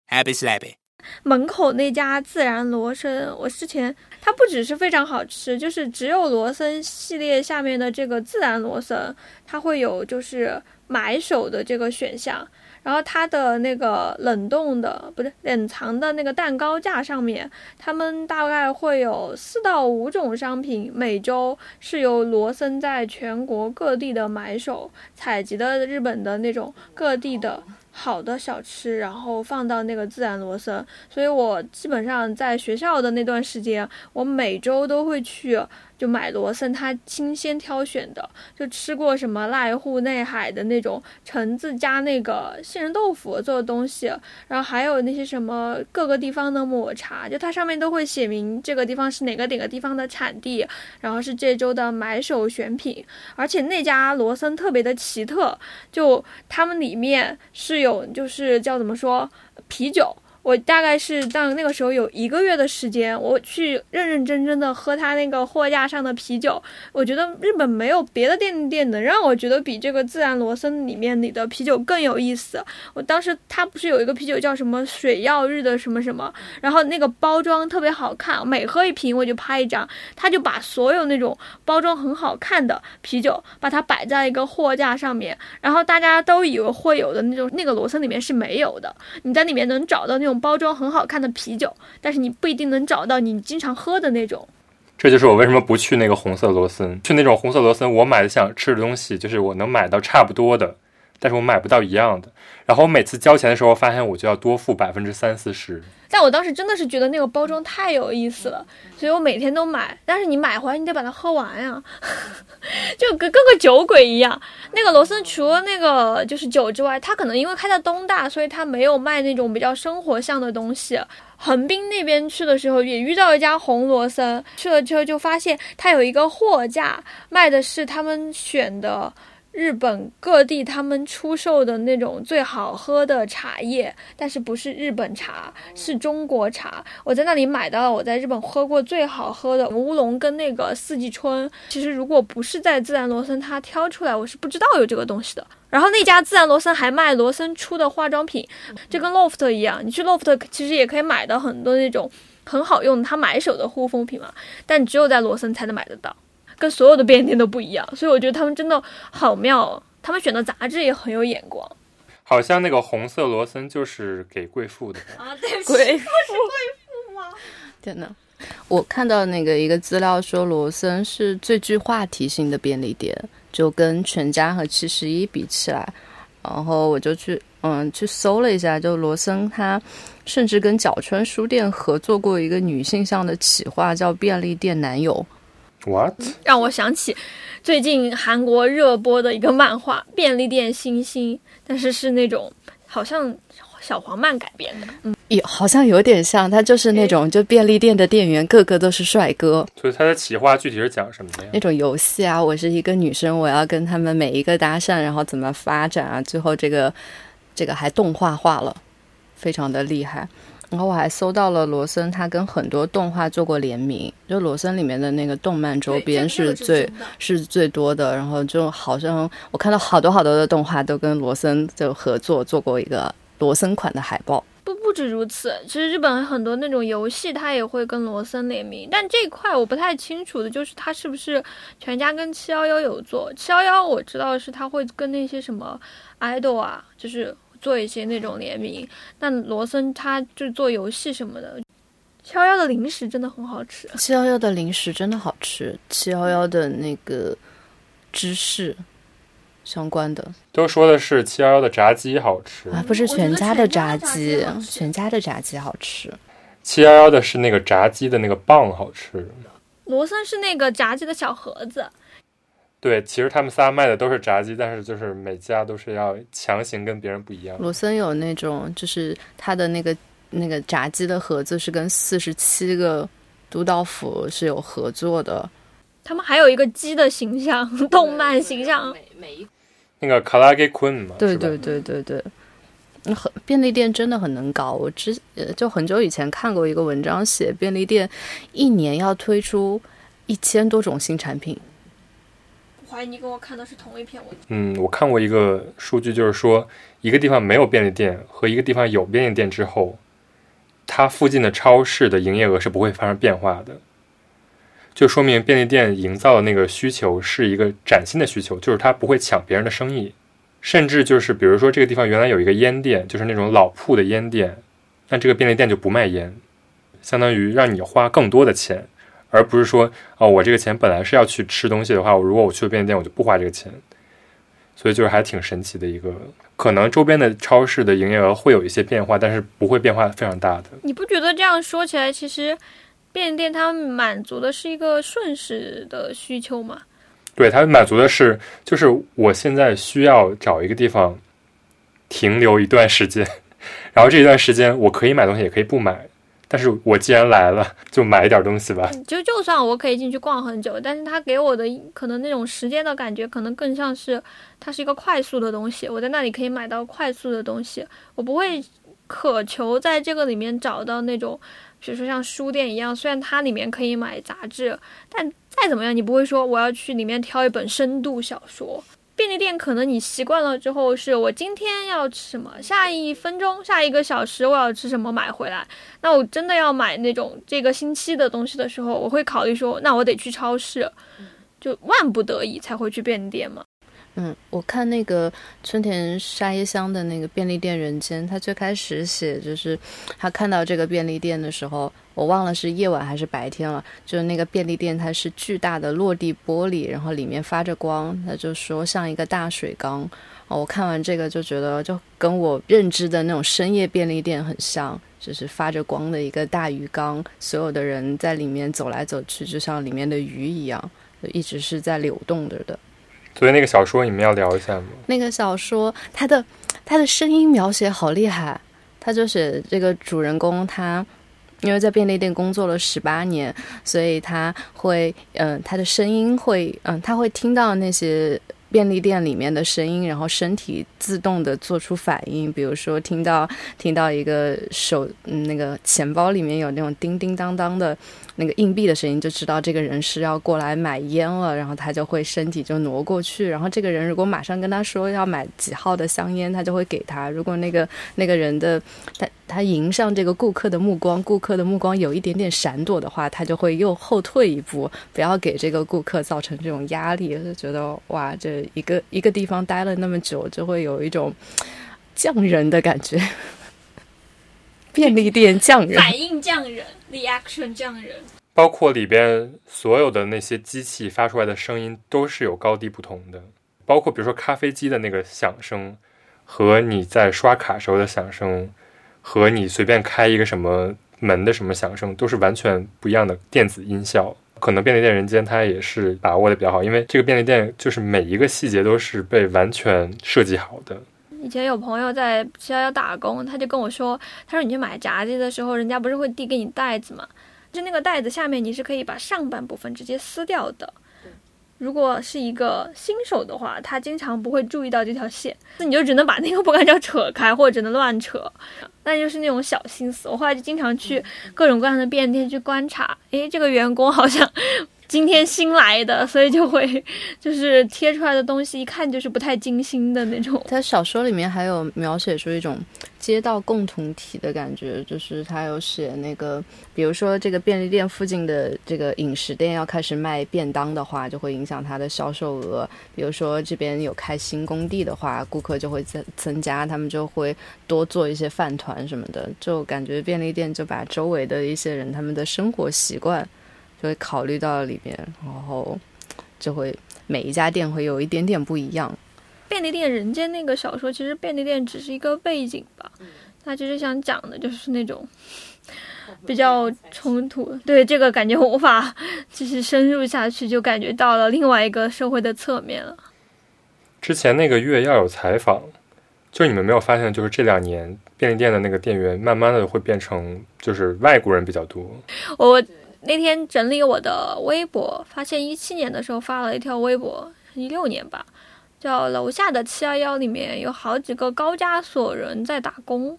Happy slappy. 门口那家自然罗森，我之前它不只是非常好吃，就是只有罗森系列下面的这个自然罗森，它会有就是买手的这个选项。然后它的那个冷冻的不是冷藏的那个蛋糕架上面，他们大概会有四到五种商品，每周是由罗森在全国各地的买手采集的日本的那种各地的好的小吃，然后放到那个自然罗森。所以我基本上在学校的那段时间，我每周都会去。就买罗森，他新鲜挑选的，就吃过什么濑户内海的那种橙子加那个杏仁豆腐做的东西，然后还有那些什么各个地方的抹茶，就它上面都会写明这个地方是哪个哪个地方的产地，然后是这周的买手选品，而且那家罗森特别的奇特，就他们里面是有就是叫怎么说啤酒。我大概是到那个时候有一个月的时间，我去认认真真的喝他那个货架上的啤酒。我觉得日本没有别的便利店能让我觉得比这个自然罗森里面里的啤酒更有意思。我当时他不是有一个啤酒叫什么水曜日的什么什么，然后那个包装特别好看，每喝一瓶我就拍一张。他就把所有那种包装很好看的啤酒，把它摆在一个货架上面，然后大家都以为会有的那种那个罗森里面是没有的，你在里面能找到那种。包装很好看的啤酒，但是你不一定能找到你经常喝的那种。这就是我为什么不去那个红色罗森。去那种红色罗森，我买的想吃的东西，就是我能买到差不多的，但是我买不到一样的。然后我每次交钱的时候，发现我就要多付百分之三四十。但我当时真的是觉得那个包装太有意思了，所以我每天都买。但是你买回来，你得把它喝完呀，就跟跟个酒鬼一样。那个罗森除了那个就是酒之外，它可能因为开在东大，所以它没有卖那种比较生活向的东西。横滨那边去的时候，也遇到一家红罗森，去了之后就发现它有一个货架，卖的是他们选的。日本各地他们出售的那种最好喝的茶叶，但是不是日本茶，是中国茶。我在那里买到了我在日本喝过最好喝的乌龙跟那个四季春。其实如果不是在自然罗森他挑出来，我是不知道有这个东西的。然后那家自然罗森还卖罗森出的化妆品，就跟 LOFT 一样，你去 LOFT 其实也可以买到很多那种很好用他买手的护肤品嘛，但只有在罗森才能买得到。跟所有的便利店都不一样，所以我觉得他们真的好妙。他们选的杂志也很有眼光。好像那个红色罗森就是给贵妇的？啊，对不起，贵是贵妇吗？天呐，我看到那个一个资料说，罗森是最具话题性的便利店，就跟全家和七十一比起来，然后我就去嗯去搜了一下，就罗森它甚至跟角川书店合作过一个女性向的企划，叫便利店男友。What？让我想起最近韩国热播的一个漫画《便利店星星》，但是是那种好像小黄漫改编的。嗯也好像有点像，它就是那种就便利店的店员个个都是帅哥所以它的企划具体是讲什么的呀那？种游戏啊。我是一个女生，我要跟他们每一个搭讪，然后怎么发展啊？最后这个这个还动画化了，非常的厉害。然后我还搜到了罗森，他跟很多动画做过联名，就罗森里面的那个动漫周边是最是最多的。然后就好像我看到好多好多的动画都跟罗森就合作做过一个罗森款的海报。不不止如此，其实日本很多那种游戏，它也会跟罗森联名，但这一块我不太清楚的就是它是不是全家跟七幺幺有做。七幺幺我知道是它会跟那些什么 idol 啊，就是做一些那种联名，但罗森他就做游戏什么的。七幺幺的零食真的很好吃，七幺幺的零食真的好吃，七幺幺的那个芝士相关的都说的是七幺幺的炸鸡好吃，啊，不是全家的全家炸炸鸡全家的炸鸡好吃。七幺幺的是那个炸鸡的那个棒好吃。罗森是那个炸鸡的小盒子，对，其实他们仨卖的都是炸鸡，但是就是每家都是要强行跟别人不一样。罗森有那种，就是它的那个那个炸鸡的盒子是跟四十七个都道府是有合作的，他们还有一个鸡的形象，动漫形象。每每一那个卡拉给坤嘛，对对对对对。嗯很便利店真的很能搞，我之呃就很久以前看过一个文章，写便利店一年要推出一千多种新产品，我怀疑你跟我看的是同一篇文。嗯，我看过一个数据，就是说一个地方没有便利店和一个地方有便利店之后，它附近的超市的营业额是不会发生变化的，就说明便利店营造的那个需求是一个崭新的需求，就是它不会抢别人的生意，甚至就是比如说这个地方原来有一个烟店，就是那种老铺的烟店，那这个便利店就不卖烟，相当于让你花更多的钱。而不是说哦，我这个钱本来是要去吃东西的话，我如果我去了便利店，我就不花这个钱。所以就是还挺神奇的一个，可能周边的超市的营业额会有一些变化，但是不会变化非常大的。你不觉得这样说起来，其实便利店它满足的是一个瞬时的需求吗？对，它满足的是，就是我现在需要找一个地方停留一段时间，然后这一段时间我可以买东西，也可以不买，但是我既然来了，就买一点东西吧。就就算我可以进去逛很久，但是它给我的可能那种时间的感觉，可能更像是它是一个快速的东西，我在那里可以买到快速的东西，我不会渴求在这个里面找到那种，比如说像书店一样，虽然它里面可以买杂志，但再怎么样，你不会说我要去里面挑一本深度小说。便利店可能你习惯了之后，是我今天要吃什么，下一分钟、下一个小时我要吃什么买回来。那我真的要买那种这个星期的东西的时候，我会考虑说，那我得去超市，就万不得已才会去便利店嘛。嗯，我看那个春田沙耶香的那个便利店人间，他最开始写就是他看到这个便利店的时候，我忘了是夜晚还是白天了，就是那个便利店它是巨大的落地玻璃，然后里面发着光，他就说像一个大水缸。哦，我看完这个就觉得就跟我认知的那种深夜便利店很像，就是发着光的一个大鱼缸，所有的人在里面走来走去，就像里面的鱼一样，就一直是在流动着的。所以那个小说你们要聊一下吗？那个小说，它的它的声音描写好厉害。它就写这个主人公他，因为在便利店工作了十八年，所以他会，嗯、他的声音会，嗯、他会听到那些便利店里面的声音，然后身体自动的做出反应。比如说听到听到一个手，嗯，那个钱包里面有那种叮叮当当的那个硬币的声音，就知道这个人是要过来买烟了，然后他就会身体就挪过去，然后这个人如果马上跟他说要买几号的香烟，他就会给他。如果那个 那个人的他他迎上这个顾客的目光，顾客的目光有一点点闪躲的话，他就会又后退一步，不要给这个顾客造成这种压力。就觉得哇，这一个一个地方待了那么久，就会有一种匠人的感觉，便利店匠人。反应匠人，the action 这样的人。包括里边所有的那些机器发出来的声音都是有高低不同的，包括比如说咖啡机的那个响声，和你在刷卡时候的响声，和你随便开一个什么门的什么响声，都是完全不一样的电子音效。可能便利店人间它也是把握的比较好，因为这个便利店就是每一个细节都是被完全设计好的。以前有朋友在七幺幺打工，他就跟我说，他说你去买炸鸡的时候，人家不是会递给你袋子吗？就那个袋子下面你是可以把上半部分直接撕掉的。如果是一个新手的话，他经常不会注意到这条线，那你就只能把那个 不干胶扯开，或者只能乱扯。那就是那种小心思。我后来就经常去各种各样的便利店去观察，诶，这个员工好像今天新来的，所以就会 就是贴出来的东西一看就是不太精心的那种。他小说里面还有描写出一种街道共同体的感觉，就是他有写那个，比如说这个便利店附近的这个饮食店要开始卖便当的话，就会影响它的销售额。比如说这边有开新工地的话，顾客就会增增加，他们就会多做一些饭团什么的。就感觉便利店就把周围的一些人他们的生活习惯就会考虑到里面，然后就会每一家店会有一点点不一样。便利店人间那个小说，其实便利店只是一个背景吧，他其实想讲的就是那种比较冲突。对这个感觉我无法继续深入下去，就感觉到了另外一个社会的侧面了。之前那个月要有采访，就你们没有发现，就是这两年便利店的那个店员慢慢的会变成就是外国人比较多。我那天整理我的微博，发现一七年的时候发了一条微博，一六年吧，叫楼下的七幺幺里面有好几个高加索人在打工。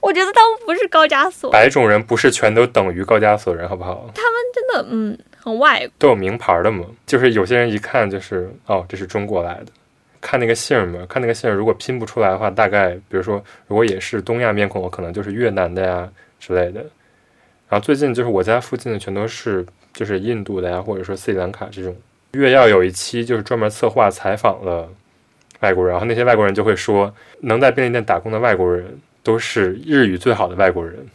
我觉得他们不是高加索，白种人不是全都等于高加索人，好不好？他们真的嗯很外。都有名牌的嘛，就是有些人一看就是哦，这是中国来的。看那个姓儿嘛，看那个姓儿，如果拼不出来的话，大概比如说如果也是东亚面孔，可能就是越南的呀之类的。然后最近就是我家附近的全都是就是印度的呀，或者说斯里兰卡这种。月要有一期就是专门策划采访了外国人，然后那些外国人就会说，能在便利店打工的外国人都是日语最好的外国人，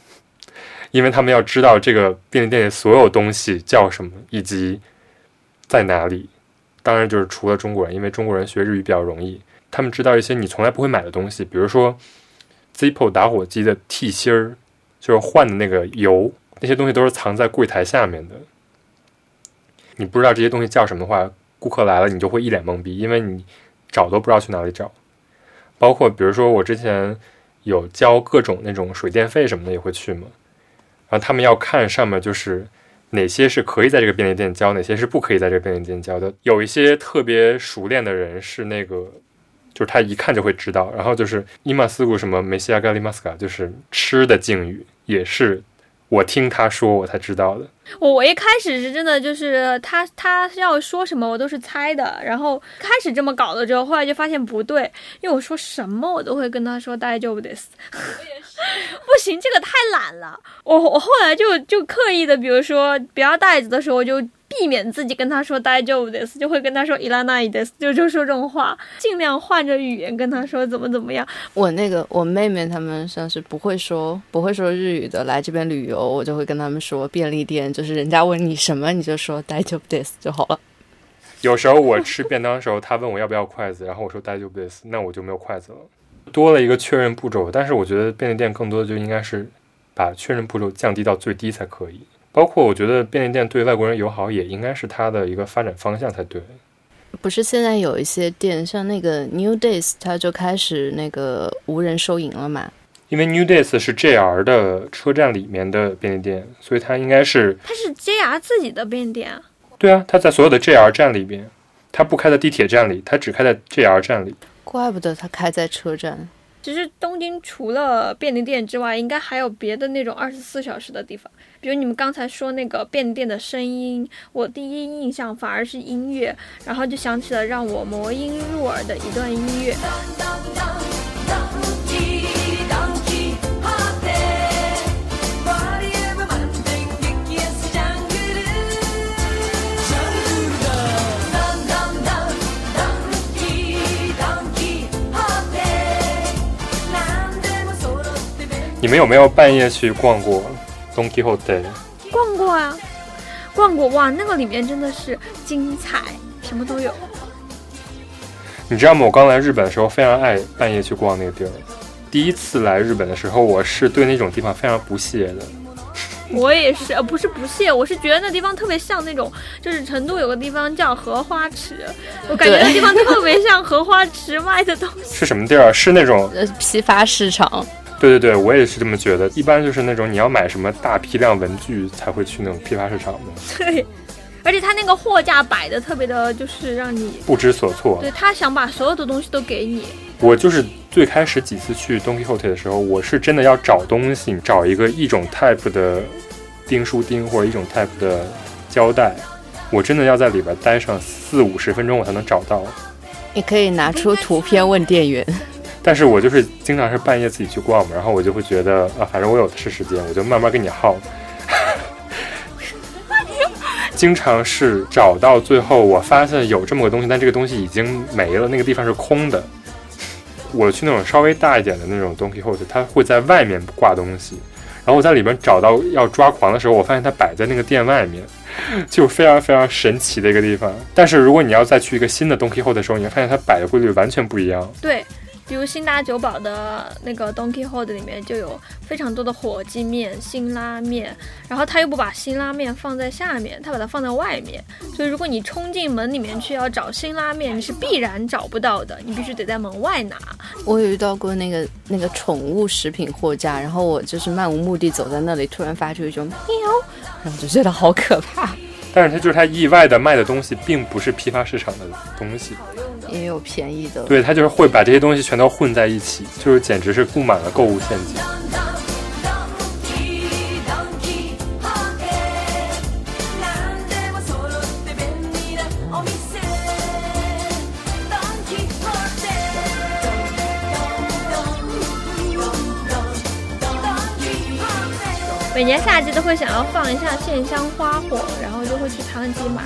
因为他们要知道这个便利店的所有东西叫什么以及在哪里。当然就是除了中国人，因为中国人学日语比较容易，他们知道一些你从来不会买的东西，比如说 Zippo 打火机的替芯儿，就是换的那个油，那些东西都是藏在柜台下面的。你不知道这些东西叫什么的话，顾客来了你就会一脸懵逼，因为你找都不知道去哪里找。包括比如说我之前有交各种那种水电费什么的也会去嘛，然后他们要看上面就是哪些是可以在这个便利店交，哪些是不可以在这个便利店交的。有一些特别熟练的人是那个，就是他一看就会知道。然后就是伊玛斯古什么梅西亚咖喱马斯卡，就是吃的敬语，也是我听他说我才知道的。我我一开始是真的就是他他要说什么我都是猜的，然后开始这么搞了之后，后来就发现不对，因为我说什么我都会跟他说大丈夫です。不行，这个太懒了。我我后来就就刻意的，比如说不要袋子的时候，我就避免自己跟他说大丈夫です，就会跟他说伊拉那伊です，就就说这种话，尽量换着语言跟他说怎么怎么样。我那个我妹妹她们像是不会说不会说日语的，来这边旅游，我就会跟他们说便利店，就是人家问你什么，你就说大丈夫です就好了。有时候我吃便当的时候，他问我要不要筷子，然后我说大丈夫です，那我就没有筷子了，多了一个确认步骤。但是我觉得便利店更多的就应该是把确认步骤降低到最低才可以。 包括我觉得便利店对外国人友好，也应该是它的一个发展方向才对。不是现在有一些店，像那个 New Days，它就开始那个无人收银了嘛？因为 New Days 是 JR 的车站里面的便利店，所以它应该是它是 JR 自己的便利店啊，对啊，它在所有的 JR 站里边，它不开在地铁站里，它只开在 JR 站里。怪不得它开在车站。其实东京除了便利店之外，应该还有别的那种二十四小时的地方。比如你们刚才说那个便利店的声音，我第一印象反而是音乐，然后就想起了让我魔音入耳的一段音乐。你们有没有半夜去逛过 Don Quixote？逛过啊，逛过哇，那个里面真的是精彩，什么都有。你知道吗？我刚来日本的时候非常爱半夜去逛那个地儿。第一次来日本的时候，我是对那种地方非常不屑的。我也是，呃，不是不屑，我是觉得那地方特别像那种，就是成都有个地方叫荷花池，我感觉那地方特别像荷花池卖的东西。是什么地儿？是那种呃，批发市场，对对对，我也是这么觉得。一般就是那种你要买什么大批量文具才会去那种批发市场的，对，而且他那个货架摆的特别的，就是让你，不知所措。对他想把所有的东西都给你。我就是最开始几次去 Don Quixote 的时候，我是真的要找东西，找一个一种 type 的钉书钉或者一种 type 的胶带，我真的要在里边待上四五十分钟，我才能找到。你可以拿出图片问店员。但是我就是经常是半夜自己去逛嘛，然后我就会觉得啊，反正我有的是时间，我就慢慢跟你耗。经常是找到最后，我发现有这么个东西，但这个东西已经没了，那个地方是空的。我去那种稍微大一点的那种 Donkey Hole，它会在外面挂东西，然后我在里边找到要抓狂的时候，我发现它摆在那个店外面，就非常非常神奇的一个地方。但是如果你要再去一个新的 Donkey Hole 的时候，你会发现它摆的规律完全不一样。对，比如新达酒保的那个 Don Quixote 里面就有非常多的火鸡面、辛拉面，然后他又不把辛拉面放在下面，他把它放在外面，所以如果你冲进门里面去要找辛拉面，你是必然找不到的，你必须得在门外拿。我有遇到过那个那个宠物食品货架，然后我就是漫无目的走在那里，突然发出一种喵，然后就觉得好可怕。但是它就是它意外的卖的东西，并不是批发市场的东西，也有便宜的，对，它就是会把这些东西全都混在一起，就是简直是布满了购物陷阱。每年夏季都会想要放一下线香花火，然后就会去唐吉买。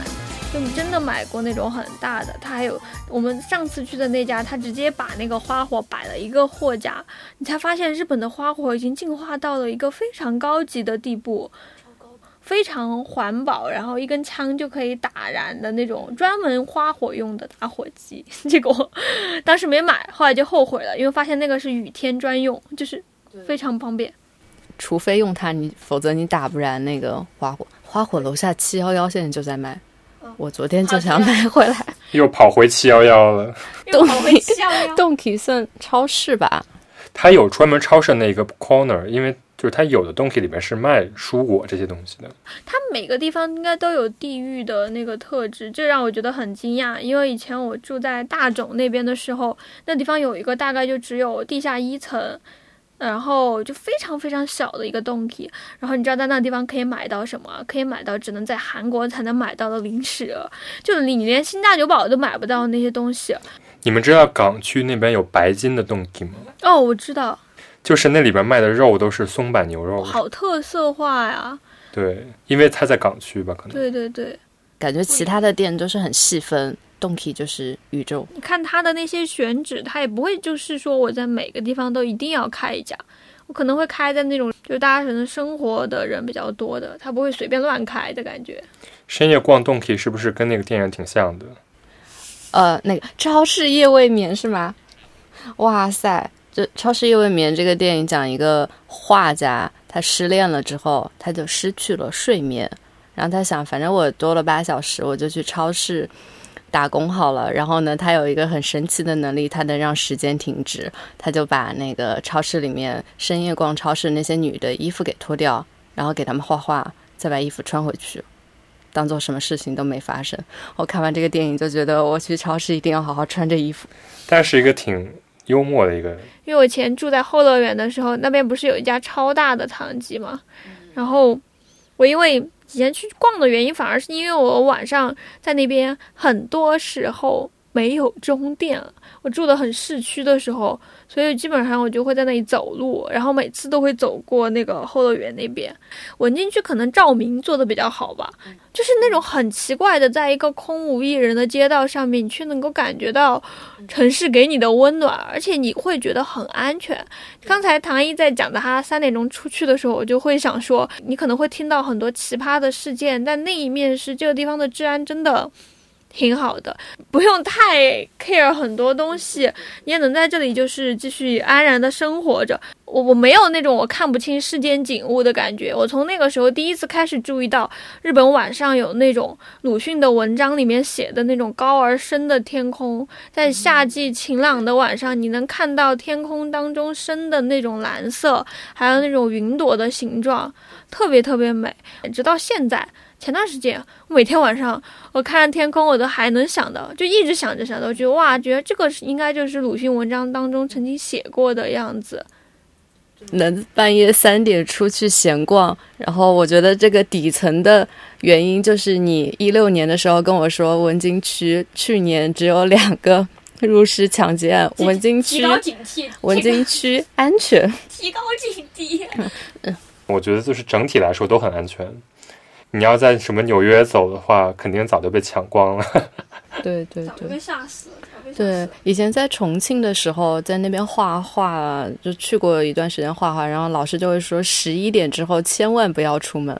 就真的买过那种很大的，他还有我们上次去的那家，他直接把那个花火摆了一个货架，你才发现日本的花火已经进化到了一个非常高级的地步，非常环保，然后一根枪就可以打燃的那种专门花火用的打火机。结果当时没买，后来就后悔了，因为发现那个是雨天专用，就是非常方便。除非用它，你否则你打不燃那个花火。花火楼下七幺幺现在就在卖，我昨天就想买回来。又跑回七幺幺了。动又跑回七幺幺 动体算超市吧？它有专门超市那个 corner，因为就是它有的东西里面是卖蔬果这些东西的。它每个地方应该都有地域的那个特质，这让我觉得很惊讶。因为以前我住在大冢那边的时候，那地方有一个大概就只有地下一层，然后就非常非常小的一个洞体。然后你知道在那个地方可以买到什么？可以买到只能在韩国才能买到的零食，就你连新大久保都买不到那些东西。你们知道港区那边有白金的洞体吗？哦，我知道，就是那里边卖的肉都是松板牛肉。好特色化呀！对，因为它在港区吧，可能。对对对，感觉其他的店都是很细分，动体就是宇宙。你看它的那些选址，它也不会就是说我在每个地方都一定要开一家，我可能会开在那种就是大家可能生活的人比较多的，它不会随便乱开的感觉。深夜逛洞体是不是跟那个电影挺像的？呃，那个超市夜未眠是吗？哇塞，这超市夜未眠这个电影讲一个画家，他失恋了之后，他就失去了睡眠，然后他想，反正我多了八小时，我就去超市打工好了。然后呢，他有一个很神奇的能力，他能让时间停止，他就把那个超市里面深夜逛超市那些女的衣服给脱掉，然后给他们画画，再把衣服穿回去。当做什么事情都没发生。我看完这个电影就觉得，我去超市一定要好好穿着衣服。但是一个挺幽默的一个，因为我以前住在后乐园的时候，那边不是有一家超大的唐吉嘛，然后我因为以前去逛的原因，反而是因为我晚上在那边很多时候没有终电。我住的很市区的时候，所以基本上我就会在那里走路，然后每次都会走过那个后乐园那边。文津区可能照明做的比较好吧，就是那种很奇怪的，在一个空无一人的街道上面，你却能够感觉到城市给你的温暖，而且你会觉得很安全。刚才唐一在讲的他三点钟出去的时候，我就会想说，你可能会听到很多奇葩的事件，但另一面是这个地方的治安真的挺好的，不用太 care 很多东西，你也能在这里就是继续安然的生活着。我我没有那种我看不清世间景物的感觉。我从那个时候第一次开始注意到，日本晚上有那种鲁迅的文章里面写的那种高而深的天空，在夏季晴朗的晚上，你能看到天空当中深的那种蓝色，还有那种云朵的形状，特别特别美。直到现在，前段时间我每天晚上我看着天空，我都还能想到，就一直想着想着，我觉得哇，觉得这个应该就是鲁迅文章当中曾经写过的样子。能半夜三点出去闲逛，然后我觉得这个底层的原因就是你一六年的时候跟我说文津区去年只有两个入室抢劫案，文津区警惕，文津区安全。提高警惕。我觉得就是整体来说都很安全。你要在什么纽约走的话，肯定早就被抢光了。对 对对。吓死，早被吓死对，以前在重庆的时候，在那边画画，就去过一段时间画画，然后老师就会说十一点之后千万不要出门。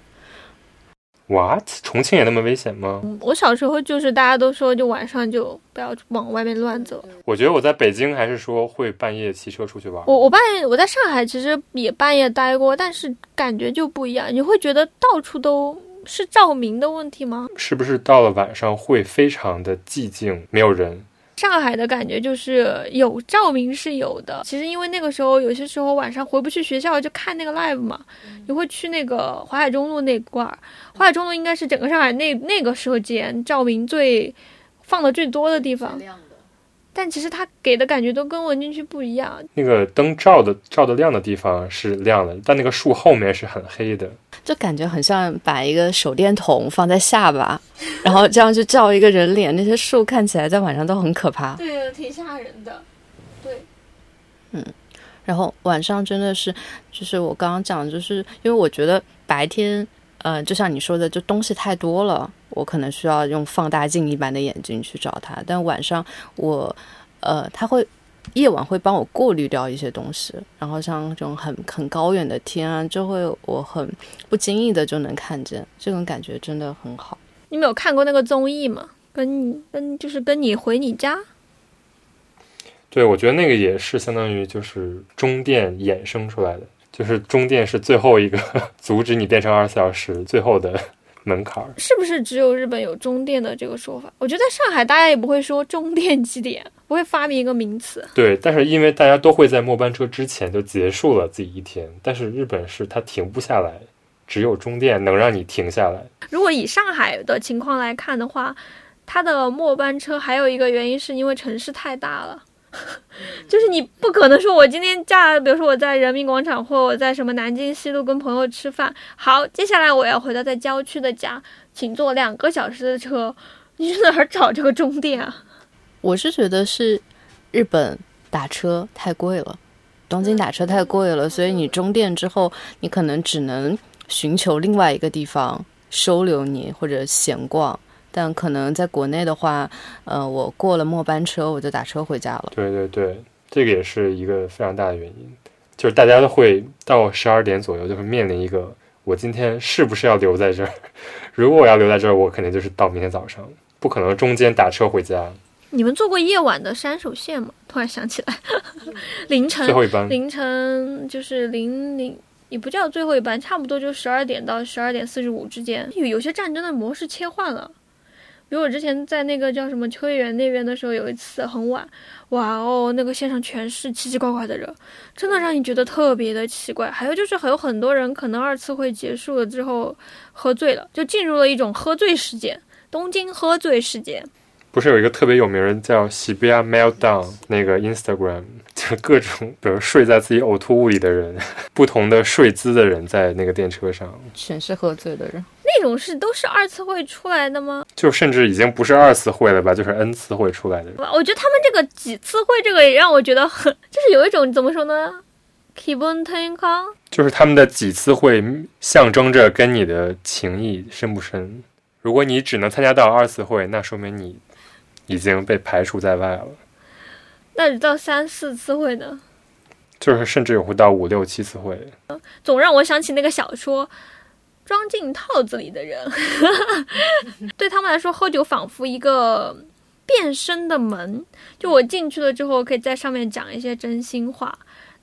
What？重庆也那么危险吗？我小时候就是大家都说，就晚上就不要往外面乱走。我觉得我在北京还是说会半夜骑车出去玩。我我半夜我在上海其实也半夜待过，但是感觉就不一样。你会觉得到处都是照明的问题吗？是不是到了晚上会非常的寂静，没有人？上海的感觉就是有照明是有的，其实因为那个时候有些时候晚上回不去学校就看那个 live 嘛，你会去那个淮海中路那块儿，淮海中路应该是整个上海那那个时间照明最放的最多的地方，但其实它给的感觉都跟文津区不一样，那个灯照的照的亮的地方是亮的，但那个树后面是很黑的。就感觉很像把一个手电筒放在下巴，然后这样去照一个人脸。那些树看起来在晚上都很可怕。对，挺吓人的。对，嗯然后晚上真的是，就是我刚刚讲的，就是因为我觉得白天，呃，就像你说的，就东西太多了，我可能需要用放大镜一般的眼睛去找它。但晚上我，呃，它会夜晚会帮我过滤掉一些东西，然后像这种很很高远的天啊，就会我很不经意的就能看见，这种感觉真的很好。你没有看过那个综艺吗？跟你跟就是跟你回你家，对，我觉得那个也是相当于就是中电衍生出来的，就是中电是最后一个 阻止你变成二十四小时最后的门槛儿。是不是只有日本有中电的这个说法？我觉得在上海大家也不会说中电几点，不会发明一个名词。对，但是因为大家都会在末班车之前就结束了自己一天，但是日本是它停不下来，只有中电能让你停下来。如果以上海的情况来看的话，它的末班车还有一个原因是因为城市太大了。就是你不可能说，我今天假，比如说我在人民广场或我在什么南京西路跟朋友吃饭，好，接下来我要回到在郊区的家，请坐两个小时的车，你去哪儿找这个终点啊？我是觉得是日本打车太贵了，东京打车太贵了，所以你中电之后，你可能只能寻求另外一个地方收留你或者闲逛。但可能在国内的话，呃，我过了末班车，我就打车回家了。对对对，这个也是一个非常大的原因，就是大家都会到十二点左右就会面临一个，我今天是不是要留在这儿？如果我要留在这儿，我肯定就是到明天早上，不可能中间打车回家。你们坐过夜晚的山手线吗？突然想起来，凌晨最后一班，凌晨就是零零，也不叫最后一班，差不多就十二点到十二点四十五之间。有有些站真的模式切换了，比如我之前在那个叫什么秋叶原那边的时候，有一次很晚，哇哦，那个线上全是奇奇怪怪的人，真的让你觉得特别的奇怪。还有就是还有很多人可能二次会结束了之后喝醉了，就进入了一种喝醉事件，东京喝醉事件。不是有一个特别有名人叫喜比亚 Meltdown 那个 Instagram，就各种比如睡在自己呕吐物里的人，不同的睡姿的人在那个电车上。全是喝醉的人，那那种是都是二次会出来的吗？就甚至已经不是二次会了吧，就是 N 次会出来的。我觉得他们这个几次会这个也让我觉得很，就是有一种怎么说呢 k i b o n t e n k a 就是他们的几次会象征着跟你的情谊深不深。如果你只能参加到二次会，那说明你已经被排除在外了。那你到三四次会呢？就是甚至有会到五六七次会。总让我想起那个小说《装进套子里的人》，对他们来说，喝酒仿佛一个变身的门。就我进去了之后，可以在上面讲一些真心话。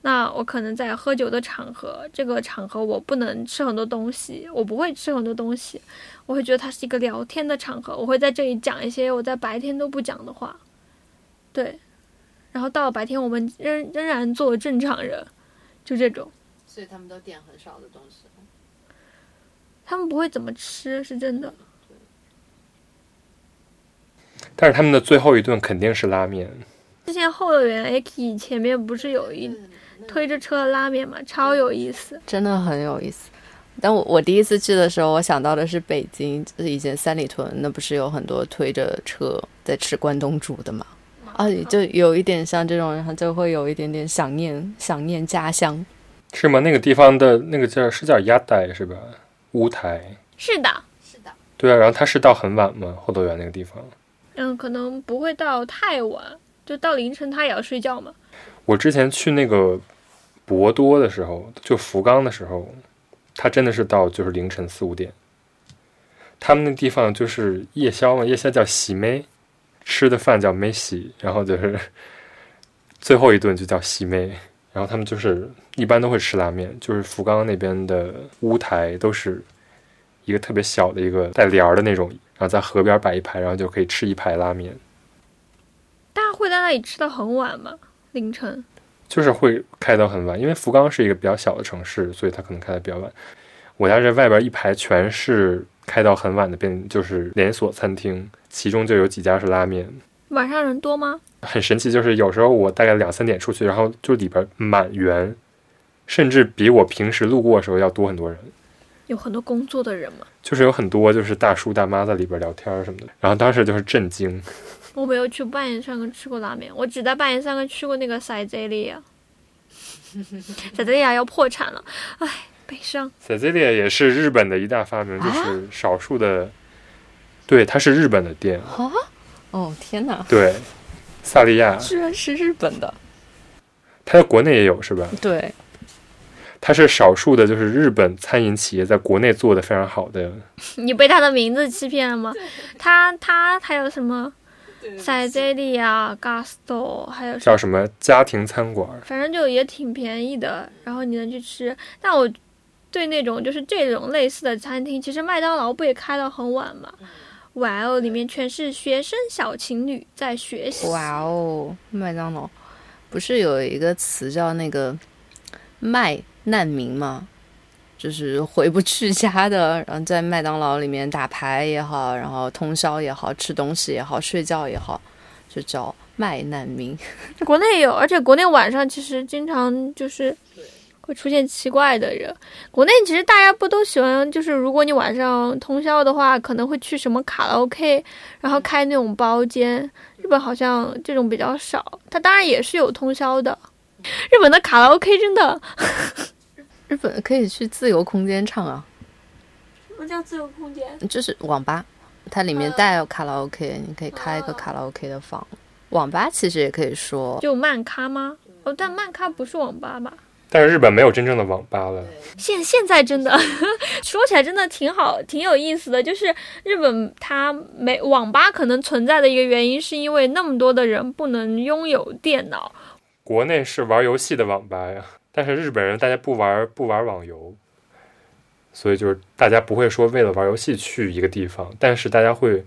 那我可能在喝酒的场合，这个场合我不能吃很多东西，我不会吃很多东西，我会觉得它是一个聊天的场合，我会在这里讲一些我在白天都不讲的话。对，然后到了白天，我们仍仍然做正常人，就这种。所以他们都点很少的东西。他们不会怎么吃，是真的。但是他们的最后一顿肯定是拉面。之前后乐园 A K 前面不是有一推着车拉面嘛，超有意思。真的很有意思。但我我第一次去的时候，我想到的是北京，就是以前三里屯那不是有很多推着车在吃关东煮的嘛？啊，就有一点像这种，然后就会有一点点想念 想念家乡。是吗？那个地方的那个叫是叫鸭代是吧？乌台。是的，是的，对啊，然后他是到很晚吗？后乐园那个地方。嗯，可能不会到太晚，就到凌晨他也要睡觉嘛。我之前去那个博多的时候，就福冈的时候，它真的是到就是凌晨四五点。他们那地方就是夜宵嘛，夜宵叫喜妹，吃的饭叫梅喜，然后就是 最后一顿就叫喜妹，然后他们就是一般都会吃拉面，就是福冈那边的屋台都是一个特别小的一个带帘儿的那种，然后在河边摆一排，然后就可以吃一排拉面。大家会在那里吃到很晚吗？凌晨？就是会开到很晚，因为福冈是一个比较小的城市，所以它可能开的比较晚。我家这外边一排全是开到很晚的便，就是连锁餐厅，其中就有几家是拉面。晚上人多吗？很神奇，就是有时候我大概两三点出去，然后就里边满员，甚至比我平时路过的时候要多很多人。有很多工作的人吗？就是有很多就是大叔大妈在里边聊天什么的，然后当时就是震惊。我没有去半岩山根吃过拉面，我只在半岩山根吃过那个塞泽利亚。塞泽利亚要破产了，唉，悲伤。塞泽利亚也是日本的一大发明，就是少数的，对，它是日本的店，啊？哦天哪，对，萨利亚，居然是日本的！它在国内也有是吧？对，它是少数的，就是日本餐饮企业在国内做的非常好的。你被它的名字欺骗了吗？它它还有什么塞泽利亚、Gusto，还有叫什么家庭餐馆，反正就也挺便宜的，然后你能去吃。但我对那种就是这种类似的餐厅，其实麦当劳不也开到很晚吗？哇哦，里面全是学生小情侣在学习。哇哦，麦当劳不是有一个词叫那个麦难民吗？就是回不去家的，然后在麦当劳里面打牌也好，然后通宵也好，吃东西也好，睡觉也好，就叫麦难民。国内也有，而且国内晚上其实经常就是会出现奇怪的人。国内其实大家不都喜欢，就是如果你晚上通宵的话，可能会去什么卡拉 OK，然后开那种包间。日本好像这种比较少，它当然也是有通宵的。日本的卡拉 OK 真的，日本可以去自由空间唱啊，什么叫自由空间？就是网吧，它里面带有卡拉 OK，你可以开一个卡拉 OK 的房。网吧其实也可以说，就漫咖吗？哦，但漫咖不是网吧吧？但是日本没有真正的网吧了。现现在真的 说起来真的挺好，挺有意思的。就是日本它没网吧可能存在的一个原因，是因为那么多的人不能拥有电脑。国内是玩游戏的网吧呀，但是日本人大家不玩不玩网游，所以就是大家不会说为了玩游戏去一个地方，但是大家会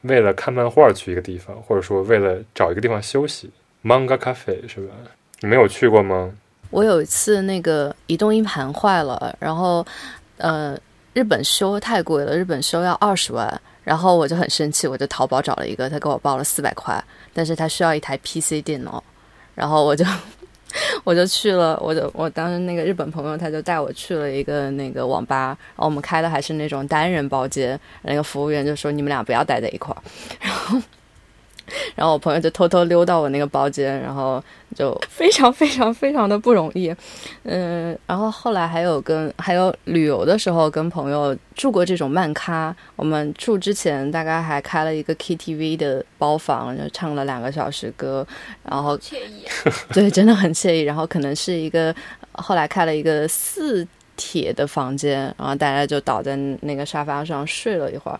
为了看漫画去一个地方，或者说为了找一个地方休息。Manga Cafe 是吧？你没有去过吗？我有一次那个移动硬盘坏了，然后呃，日本修太贵了，日本修要二十万，然后我就很生气，我就淘宝找了一个，他给我报了四百块，但是他需要一台 PC 电脑，然后我就我就去了，我就我当时那个日本朋友他就带我去了一个那个网吧，然后我们开的还是那种单人包间，那个服务员就说你们俩不要待在一块儿，然后。然后我朋友就偷偷溜到我那个包间，然后就非常非常非常的不容易，嗯，然后后来还有跟还有旅游的时候跟朋友住过这种慢咖，我们住之前大概还开了一个 KTV 的包房，就唱了两个小时歌，然后惬意。对，真的很惬意。然后可能是一个后来开了一个四铁的房间，然后大家就倒在那个沙发上睡了一会儿，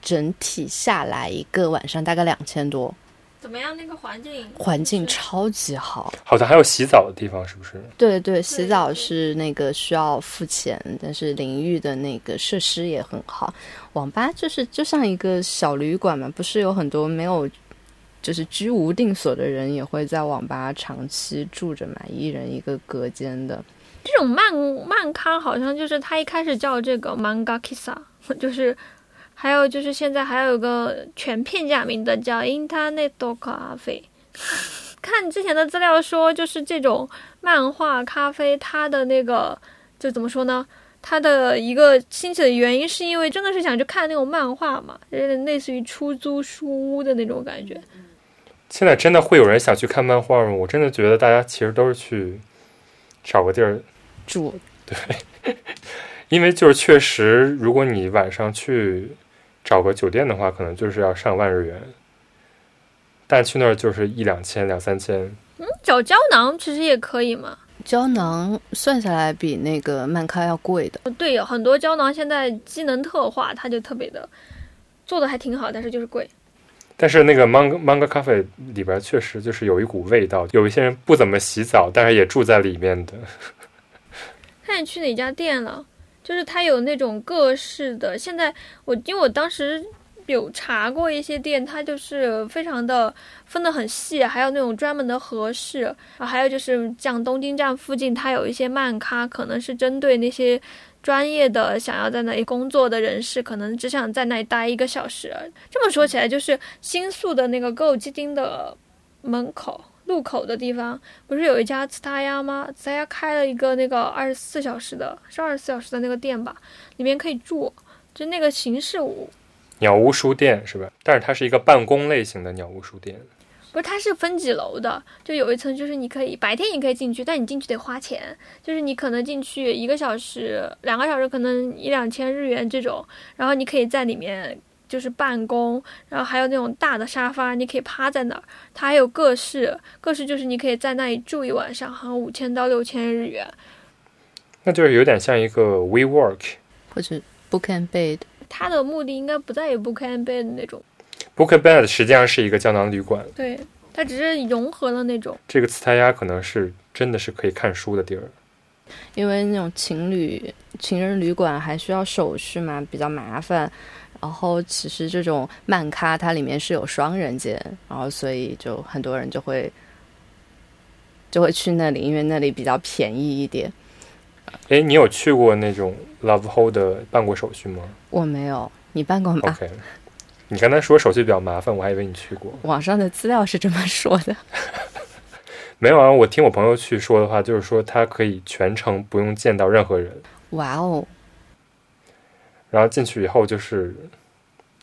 整体下来一个晚上大概两千多，怎么样？那个环境环境超级好。好像还有洗澡的地方，是不是？对对，洗澡是那个需要付钱，但是淋浴的那个设施也很好。网吧就是就像一个小旅馆嘛，不是有很多没有就是居无定所的人也会在网吧长期住着嘛，一人一个隔间的。这种漫漫咖好像就是他一开始叫这个 manga kissa，就是还有就是现在还有一个全片假名的叫 Internet Cafe。看之前的资料说，就是这种漫画咖啡，它的那个就怎么说呢？它的一个兴起的原因是因为真的是想去看那种漫画嘛，有点类似于出租书屋的那种感觉。现在真的会有人想去看漫画吗？我真的觉得大家其实都是去找个地儿，住对 因为就是确实，如果你晚上去找个酒店的话，可能就是要上万日元，但去那儿就是一两千、两三千。嗯找胶囊其实也可以嘛。胶囊算下来比那个曼咖要贵的。对，有很多胶囊现在机能特化，它就特别的做的还挺好，但是就是贵。但是那个 manga manga cafe 里边确实就是有一股味道，有一些人不怎么洗澡，但是也住在里面的。看你去哪家店了，就是它有那种各式的。现在我因为我当时有查过一些店，它就是非常的分得很细，还有那种专门的合适，然后还有就是像东京站附近，它有一些漫咖，可能是针对那些专业的想要在那里工作的人士，可能只想在那里待一个小时。这么说起来，就是新宿的那个歌舞伎町的门口。路口的地方不是有一家茨塔鸭吗？茨塔鸭开了一个那个二十四小时的，是二十四小时的那个店吧，里面可以住，就那个形式我鸟屋书店是吧？但是它是一个办公类型的鸟屋书店。不是，它是分几楼的，就有一层就是你可以白天你可以进去，但你进去得花钱，就是你可能进去一个小时、两个小时，可能一两千日元这种，然后你可以在里面就是办公，然后还有那种大的沙发，你可以趴在那儿，它还有各式各式，就是你可以在那里住一晚上，好像五千到六千日元。那就是有点像一个 WeWork。或者 Book and Bed，它的目的应该不在于 book and bed 那种，Book and Bed 实际上是一个胶囊旅馆，对，它只是融合了那种。这个茨塔鸭可能是真的是可以看书的地儿。因为那种情侣情人旅馆还需要手续嘛，比较麻烦。然后其实这种漫咖它里面是有双人间，然后所以就很多人就会就会去那里，因为那里比较便宜一点。哎，你有去过那种 Love Hold 的办过手续吗我没有，你办过吗？？OK，你刚才说手续比较麻烦，我还以为你去过。网上的资料是这么说的。没有啊，我听我朋友去说的话，就是说他可以全程不用见到任何人，哇哦，然后进去以后就是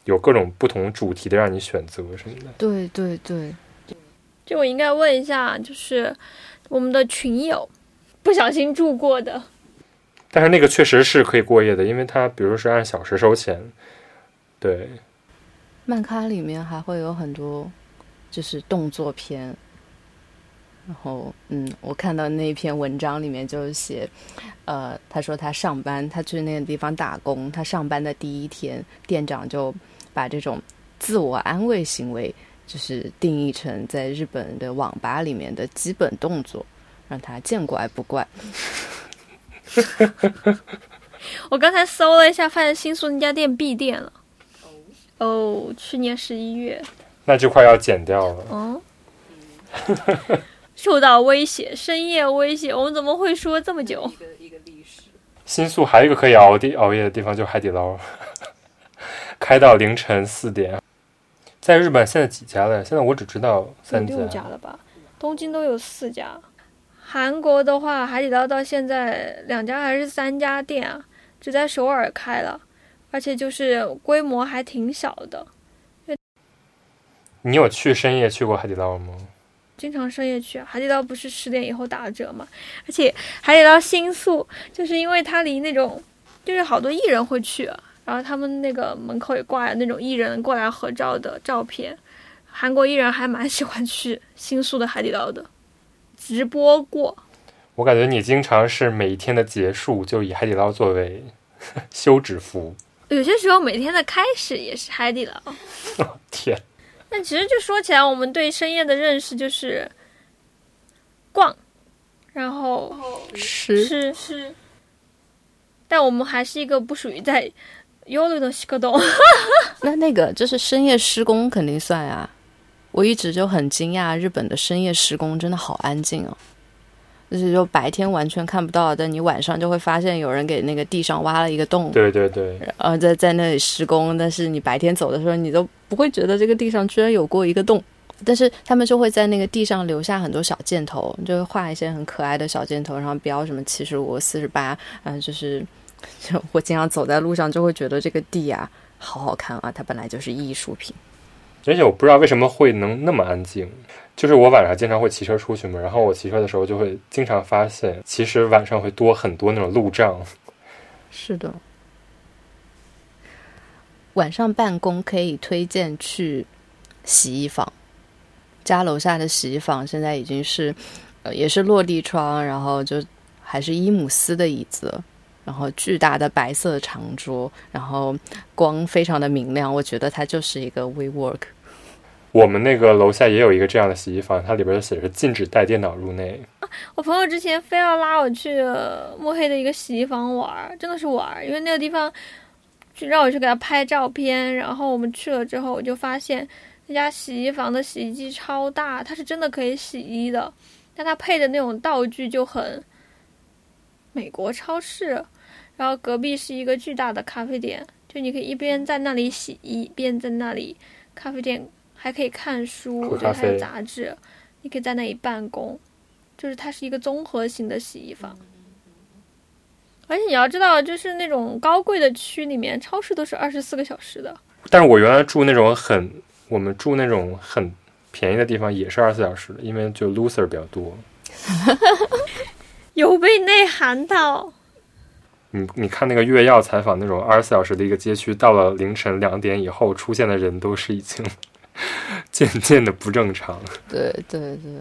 有各种不同主题的让你选择什么的。对对对，就我应该问一下，就是我们的群友不小心住过的，但是那个确实是可以过夜的，因为它比如是按小时收钱。对，漫咖里面还会有很多就是动作片。然后，嗯，我看到那篇文章里面就是写，呃，他说他上班，他去那个地方打工，他上班的第一天，店长就把这种自我安慰行为，就是定义成在日本的网吧里面的基本动作，让他见怪不怪。我刚才搜了一下，发现新宿那家店闭店了。哦，去年十一月，那就快要剪掉了。哦，受到威胁，深夜威胁，我们怎么会说这么久一？个一个历史。新宿还有一个可以熬的熬夜的地方，就是海底捞，开到凌晨四点。在日本现在几家了？现在我只知道有三六家了吧？东京都有四家，韩国的话，海底捞到现在两家还是三家店啊，只在首尔开了，而且就是规模还挺小的，你有去深夜去过海底捞吗？经常深夜去啊。海底捞不是十点以后打折嘛，而且海底捞新宿就是因为它离那种就是好多艺人会去啊，然后他们那个门口也挂着那种艺人过来合照的照片，韩国艺人还蛮喜欢去新宿的海底捞的，直播过。我感觉你经常是每一天的结束就以海底捞作为 休止符。有些时候每天的开始也是海底捞。天，但其实就说起来，我们对深夜的认识就是逛，然后吃吃吃。但我们还是一个不属于在幽流的西格洞。那那个就是深夜施工肯定算啊。我一直就很惊讶，日本的深夜施工真的好安静哦，就是就白天完全看不到，但你晚上就会发现有人给那个地上挖了一个洞，对对对，呃，在在那里施工，但是你白天走的时候，你都不会觉得这个地上居然有过一个洞。但是他们就会在那个地上留下很多小箭头，就会画一些很可爱的小箭头，然后标什么七十五、四十八，嗯，就是就我经常走在路上就会觉得这个地啊好好看啊，它本来就是艺术品。而且我不知道为什么会能那么安静。就是我晚上经常会骑车出去嘛，然后我骑车的时候就会经常发现，其实晚上会多很多那种路障。是的，晚上办公可以推荐去洗衣房，家楼下的洗衣房现在已经是，呃，也是落地窗，然后就还是伊姆斯的椅子，然后巨大的白色长桌，然后光非常的明亮，我觉得它就是一个 WeWork。我们那个楼下也有一个这样的洗衣房，它里边写着禁止带电脑入内。我朋友之前非要拉我去墨黑的一个洗衣房玩，真的是玩，因为那个地方就让我去给他拍照片。然后我们去了之后，我就发现那家洗衣房的洗衣机超大，它是真的可以洗衣的，但它配的那种道具就很美国超市。然后隔壁是一个巨大的咖啡店，就你可以一边在那里洗衣，一边在那里咖啡店还可以看书，喝我觉得还有杂志，你可以在那里办公。就是它是一个综合型的洗衣房。而且你要知道，就是那种高贵的区里面，超市都是二十四个小时的。但是我原来住那种很，我们住那种很便宜的地方也是二十四小时的，因为就 loser 比较多。有被内涵到，你你看那个月曜采访那种二十四小时的一个街区，到了凌晨两点以后出现的人都是已经 渐渐的不正常。对对对，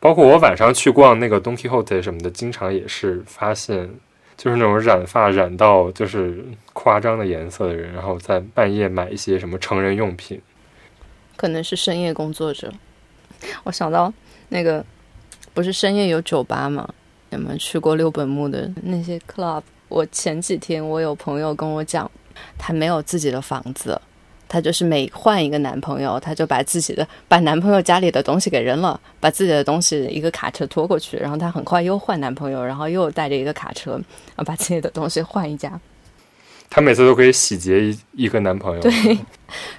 包括我晚上去逛那个 Don Quixote 什么的，经常也是发现，就是那种染发染到就是夸张的颜色的人，然后在半夜买一些什么成人用品。可能是深夜工作者。我想到那个，不是深夜有酒吧吗？你们去过六本木的那些 club？我前几天我有朋友跟我讲，他没有自己的房子，她就是每换一个男朋友，她就把自己的把男朋友家里的东西给扔了，把自己的东西一个卡车拖过去，然后她很快又换男朋友，然后又带着一个卡车，然后把自己的东西换一家。她每次都可以洗劫一一个男朋友。对，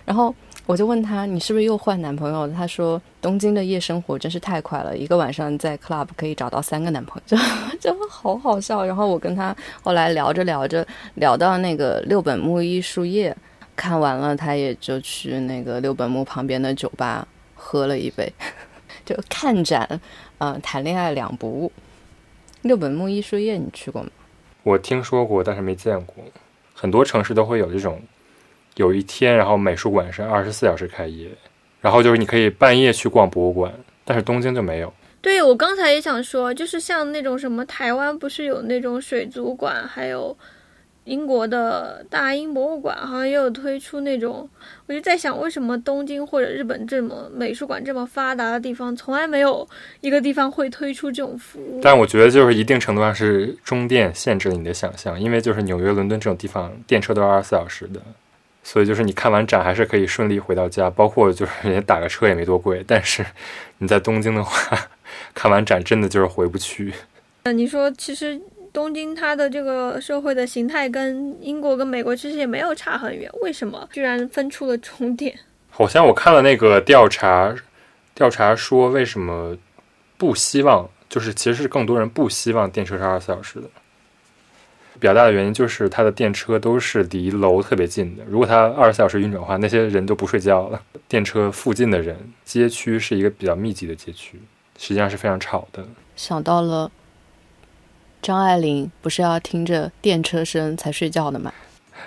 然后我就问他，你是不是又换男朋友了？他说，东京的夜生活真是太快了，一个晚上在 club 可以找到三个男朋友，就就好好笑。然后我跟他后来聊着聊着，聊到那个六本木艺术夜，看完了，他也就去那个六本木旁边的酒吧喝了一杯，就看展，嗯、谈恋爱两不误。六本木艺术夜你去过吗？我听说过，但是没见过。很多城市都会有这种，有一天，然后美术馆是二十四小时开业，然后就是你可以半夜去逛博物馆，但是东京就没有。对我刚才也想说，就是像那种什么台湾不是有那种水族馆，还有英国的大英博物馆，好像也有推出那种。我就在想，为什么东京或者日本这么美术馆这么发达的地方，从来没有一个地方会推出这种服务？但我觉得就是一定程度上是中电限制了你的想象，因为就是纽约、伦敦这种地方电车都是二十四小时的，所以就是你看完展还是可以顺利回到家，包括就是人家打个车也没多贵。但是你在东京的话，看完展真的就是回不去。那你说，其实东京它的这个社会的形态跟英国跟美国其实也没有差很远，为什么居然分出了终点？好像我看了那个调查，调查说为什么不希望就是其实是更多人不希望电车是二十四小时的。比较大的原因就是它的电车都是离楼特别近的，如果它二十四小时运转的话，那些人都不睡觉了。电车附近的人，街区是一个比较密集的街区，实际上是非常吵的。想到了张爱玲，不是要听着电车声才睡觉的吗？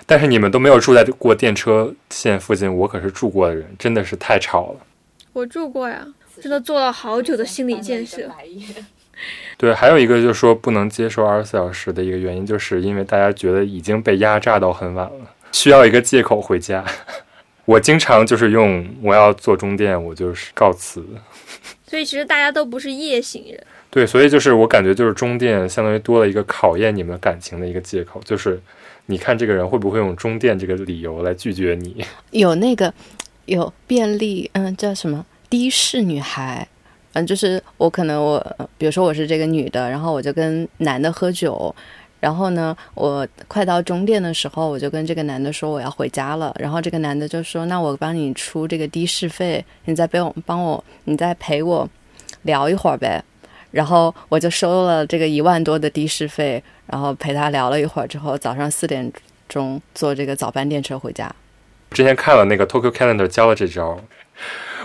但是你们都没有住在过电车线附近，我可是住过的人，真的是太吵了。我住过呀，真的做了好久的心理建设。对，还有一个就是说不能接受二十四小时的一个原因，就是因为大家觉得已经被压榨到很晚了，需要一个借口回家。我经常就是用我要做中电，我就是告辞。所以其实大家都不是夜行人。对，所以就是我感觉就是中电相当于多了一个考验你们感情的一个借口，就是你看这个人会不会用中电这个理由来拒绝你。有那个有便利，嗯，叫什么的士女孩，嗯，就是我可能我，比如说我是这个女的，然后我就跟男的喝酒，然后呢，我快到终点的时候，我就跟这个男的说我要回家了，然后这个男的就说那我帮你出这个的士费，你再陪我帮我，你再陪我聊一会儿呗。然后我就收了这个一万多的的士费，然后陪他聊了一会儿之后，早上四点钟坐这个早班电车回家。之前看了那个 Tokyo Calendar 教了这招，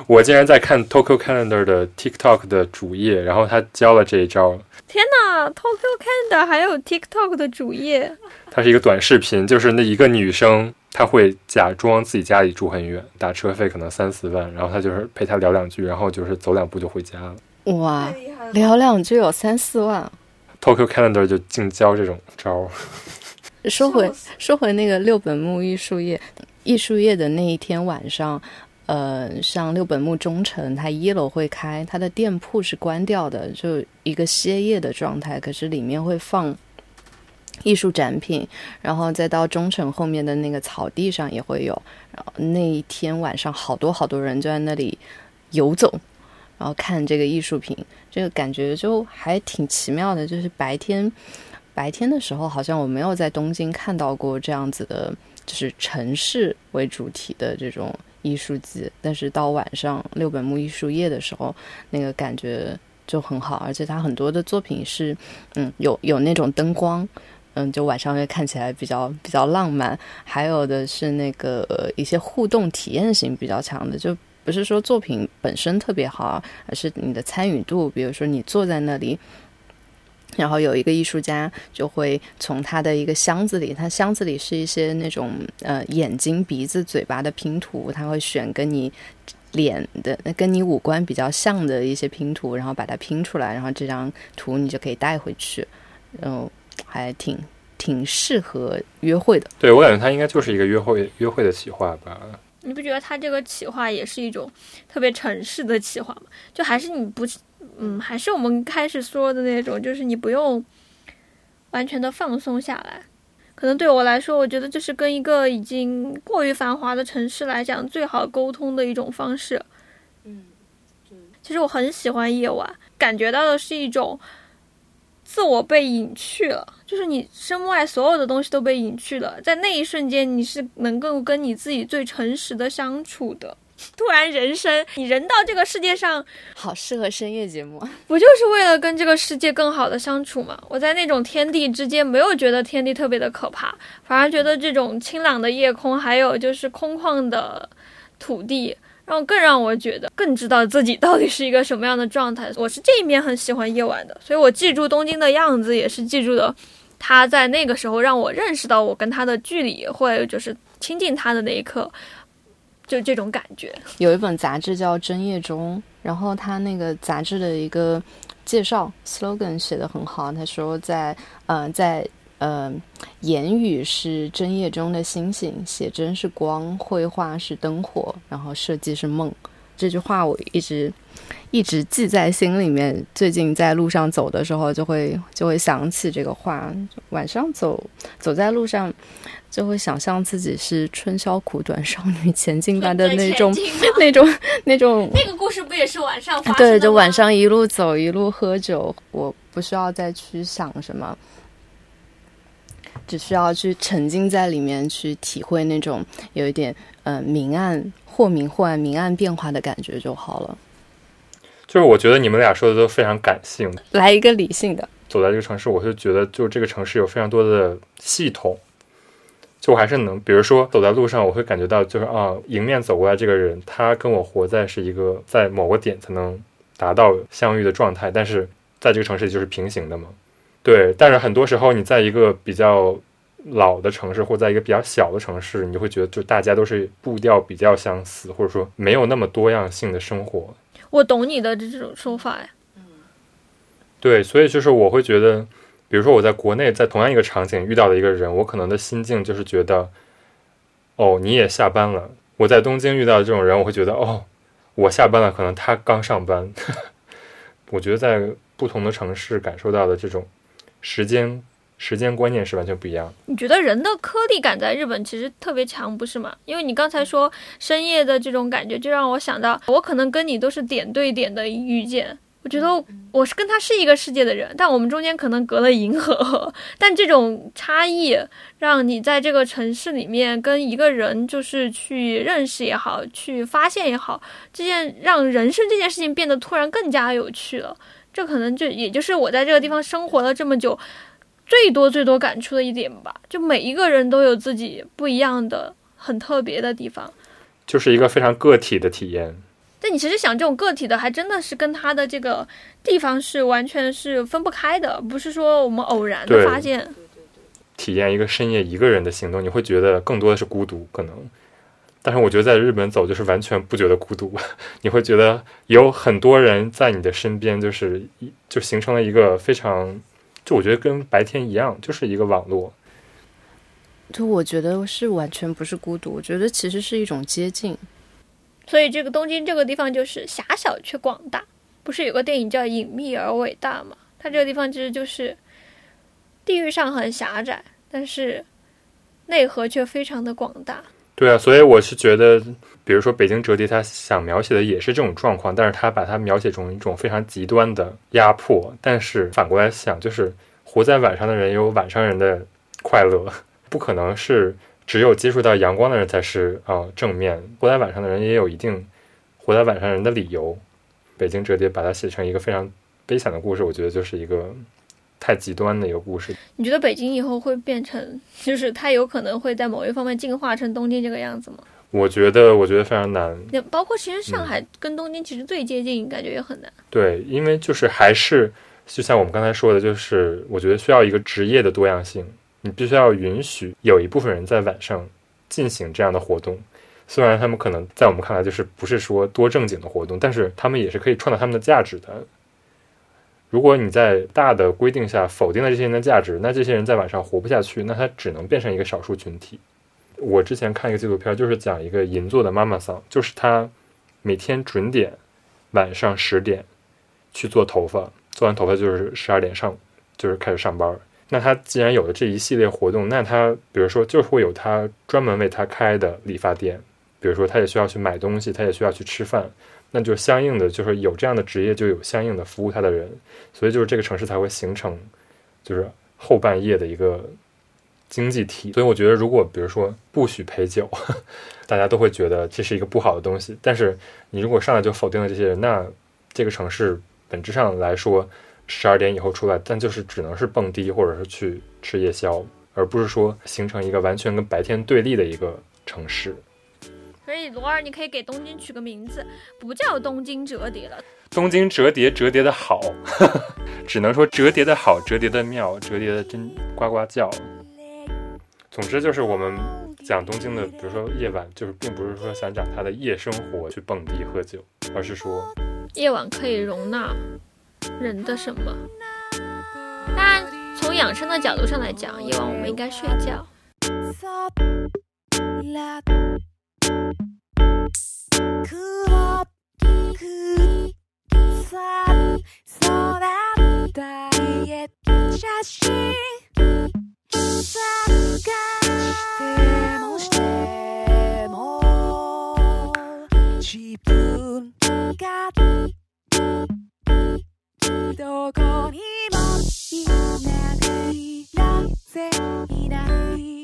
我竟然在看 Tokyo Calendar 的 TikTok 的主页，然后他教了这一招。天呐 t o k y o Calendar 还有 TikTok 的主页，它是一个短视频，就是那一个女生，她会假装自己家里住很远，打车费可能三四万，然后她就是陪他聊两句，然后就是走两步就回家了。哇，聊两句有三四万。Tokyo Calendar 就净教这种招儿。说回说回那个六本木艺术夜，艺术夜的那一天晚上，呃，像六本木中城，它一楼会开，它的店铺是关掉的，就一个歇业的状态，可是里面会放艺术展品，然后再到中城后面的那个草地上也会有。然后那一天晚上，好多好多人就在那里游走，然后看这个艺术品，这个感觉就还挺奇妙的。就是白天白天的时候，好像我没有在东京看到过这样子的，就是城市为主题的这种艺术季。但是到晚上六本木艺术夜的时候，那个感觉就很好，而且它很多的作品是，嗯，有有那种灯光。嗯，就晚上会看起来比较比较浪漫，还有的是那个、一些互动体验性比较强的，就不是说作品本身特别好，而是你的参与度。比如说你坐在那里，然后有一个艺术家就会从他的一个箱子里，他箱子里是一些那种呃眼睛、鼻子、嘴巴的拼图，他会选跟你脸的、跟你五官比较像的一些拼图，然后把它拼出来，然后这张图你就可以带回去，嗯，还挺挺适合约会的。对我感觉他应该就是一个约会约会的企划吧。你不觉得他这个企划也是一种特别城市的企划吗？就还是你不，嗯，还是我们开始说的那种，就是你不用完全的放松下来。可能对我来说，我觉得这是跟一个已经过于繁华的城市来讲最好沟通的一种方式。嗯，其实我很喜欢夜晚，感觉到的是一种自我被隐去了，就是你身外所有的东西都被隐去了，在那一瞬间，你是能够跟你自己最诚实的相处的。突然，人生，你人到这个世界上，好适合深夜节目。不就是为了跟这个世界更好的相处吗？我在那种天地之间，没有觉得天地特别的可怕，反而觉得这种清朗的夜空，还有就是空旷的土地，让更让我觉得更知道自己到底是一个什么样的状态。我是这一面很喜欢夜晚的，所以我记住东京的样子，也是记住的他在那个时候让我认识到我跟他的距离，或者就是亲近他的那一刻，就这种感觉。有一本杂志叫《真夜中》，然后他那个杂志的一个介绍 slogan 写的很好，他说在呃在呃言语是针叶中的星星，写真是光，绘画是灯火，然后设计是梦。这句话我一直一直记在心里面。最近在路上走的时候，就会就会想起这个话。晚上走走在路上，就会想象自己是春宵苦短，少女前进般的那种那种 那种那个故事不也是晚上发生的对，就晚上一路走一路喝酒，我不需要再去想什么，只需要去沉浸在里面，去体会那种有一点呃明暗或明或暗、明暗变化的感觉就好了。就是我觉得你们俩说的都非常感性。来一个理性的，走在这个城市，我就觉得，就这个城市有非常多的系统。就我还是能，比如说走在路上，我会感觉到，就是啊，迎面走过来这个人，他跟我活在是一个在某个点才能达到相遇的状态，但是在这个城市里就是平行的嘛。对，但是很多时候你在一个比较老的城市，或在一个比较小的城市，你就会觉得，就大家都是步调比较相似，或者说没有那么多样性的生活。我懂你的这种说法呀。对，所以就是我会觉得，比如说我在国内，在同样一个场景遇到的一个人，我可能的心境就是觉得，哦，你也下班了。我在东京遇到的这种人，我会觉得，哦，我下班了，可能他刚上班。我觉得在不同的城市感受到的这种时间时间观念是完全不一样的。你觉得人的颗粒感在日本其实特别强，不是吗？因为你刚才说深夜的这种感觉，就让我想到，我可能跟你都是点对点的遇见。我觉得我是跟他是一个世界的人，但我们中间可能隔了银河。但这种差异，让你在这个城市里面跟一个人就是去认识也好，去发现也好，这件让人生这件事情变得突然更加有趣了。这可能就也就是我在这个地方生活了这么久，最多最多感触的一点吧。就每一个人都有自己不一样的、很特别的地方。就是一个非常个体的体验。但你其实想这种个体的，还真的是跟他的这个地方是完全是分不开的，不是说我们偶然的对发现。体验一个深夜一个人的行动，你会觉得更多的是孤独，可能。但是我觉得在日本走就是完全不觉得孤独，你会觉得有很多人在你的身边，就是就形成了一个非常，就我觉得跟白天一样，就是一个网络。就我觉得是完全不是孤独，我觉得其实是一种接近。所以这个东京这个地方就是狭小却广大，不是有个电影叫《隐秘而伟大》吗？它这个地方其实就是地域上很狭窄，但是内核却非常的广大。对啊，所以我是觉得，比如说北京折叠，他想描写的也是这种状况，但是他把它描写成一种非常极端的压迫。但是反过来想，就是活在晚上的人有晚上人的快乐，不可能是只有接触到阳光的人才是啊、正面，活在晚上的人也有一定活在晚上人的理由。北京折叠把它写成一个非常悲惨的故事，我觉得就是一个太极端的一个故事。你觉得北京以后会变成，就是它有可能会在某一方面进化成东京这个样子吗？我觉得，我觉得非常难。那包括其实上海跟东京其实最接近，感觉也很难。对，因为就是还是就像我们刚才说的，就是我觉得需要一个职业的多样性，你必须要允许有一部分人在晚上进行这样的活动。虽然他们可能在我们看来就是不是说多正经的活动，但是他们也是可以创造他们的价值的。如果你在大的规定下否定了这些人的价值，那这些人在晚上活不下去，那他只能变成一个少数群体。我之前看一个纪录片，就是讲一个银座的妈妈桑，就是她每天准点晚上十点去做头发，做完头发就是十二点上，就是开始上班。那他既然有了这一系列活动，那他比如说就会有他专门为他开的理发店，比如说他也需要去买东西，他也需要去吃饭，那就相应的就是有这样的职业，就有相应的服务他的人，所以就是这个城市才会形成就是后半夜的一个经济体。所以我觉得，如果比如说不许陪酒，大家都会觉得这是一个不好的东西。但是你如果上来就否定了这些人，那这个城市本质上来说，十二点以后出来，但就是只能是蹦迪或者是去吃夜宵，而不是说形成一个完全跟白天对立的一个城市。所以罗尔，你可以给东京取个名字，不叫东京折叠了。东京折叠折叠的好，只能说折叠的好，折叠的妙，折叠的真呱呱叫。总之就是我们讲东京的，比如说夜晚，就是并不是说想讲它的夜生活去蹦迪喝酒，而是说夜晚可以容纳人的什么？当然，从养生的角度上来讲，夜晚我们应该睡觉。自分がどこにもいないなぜいない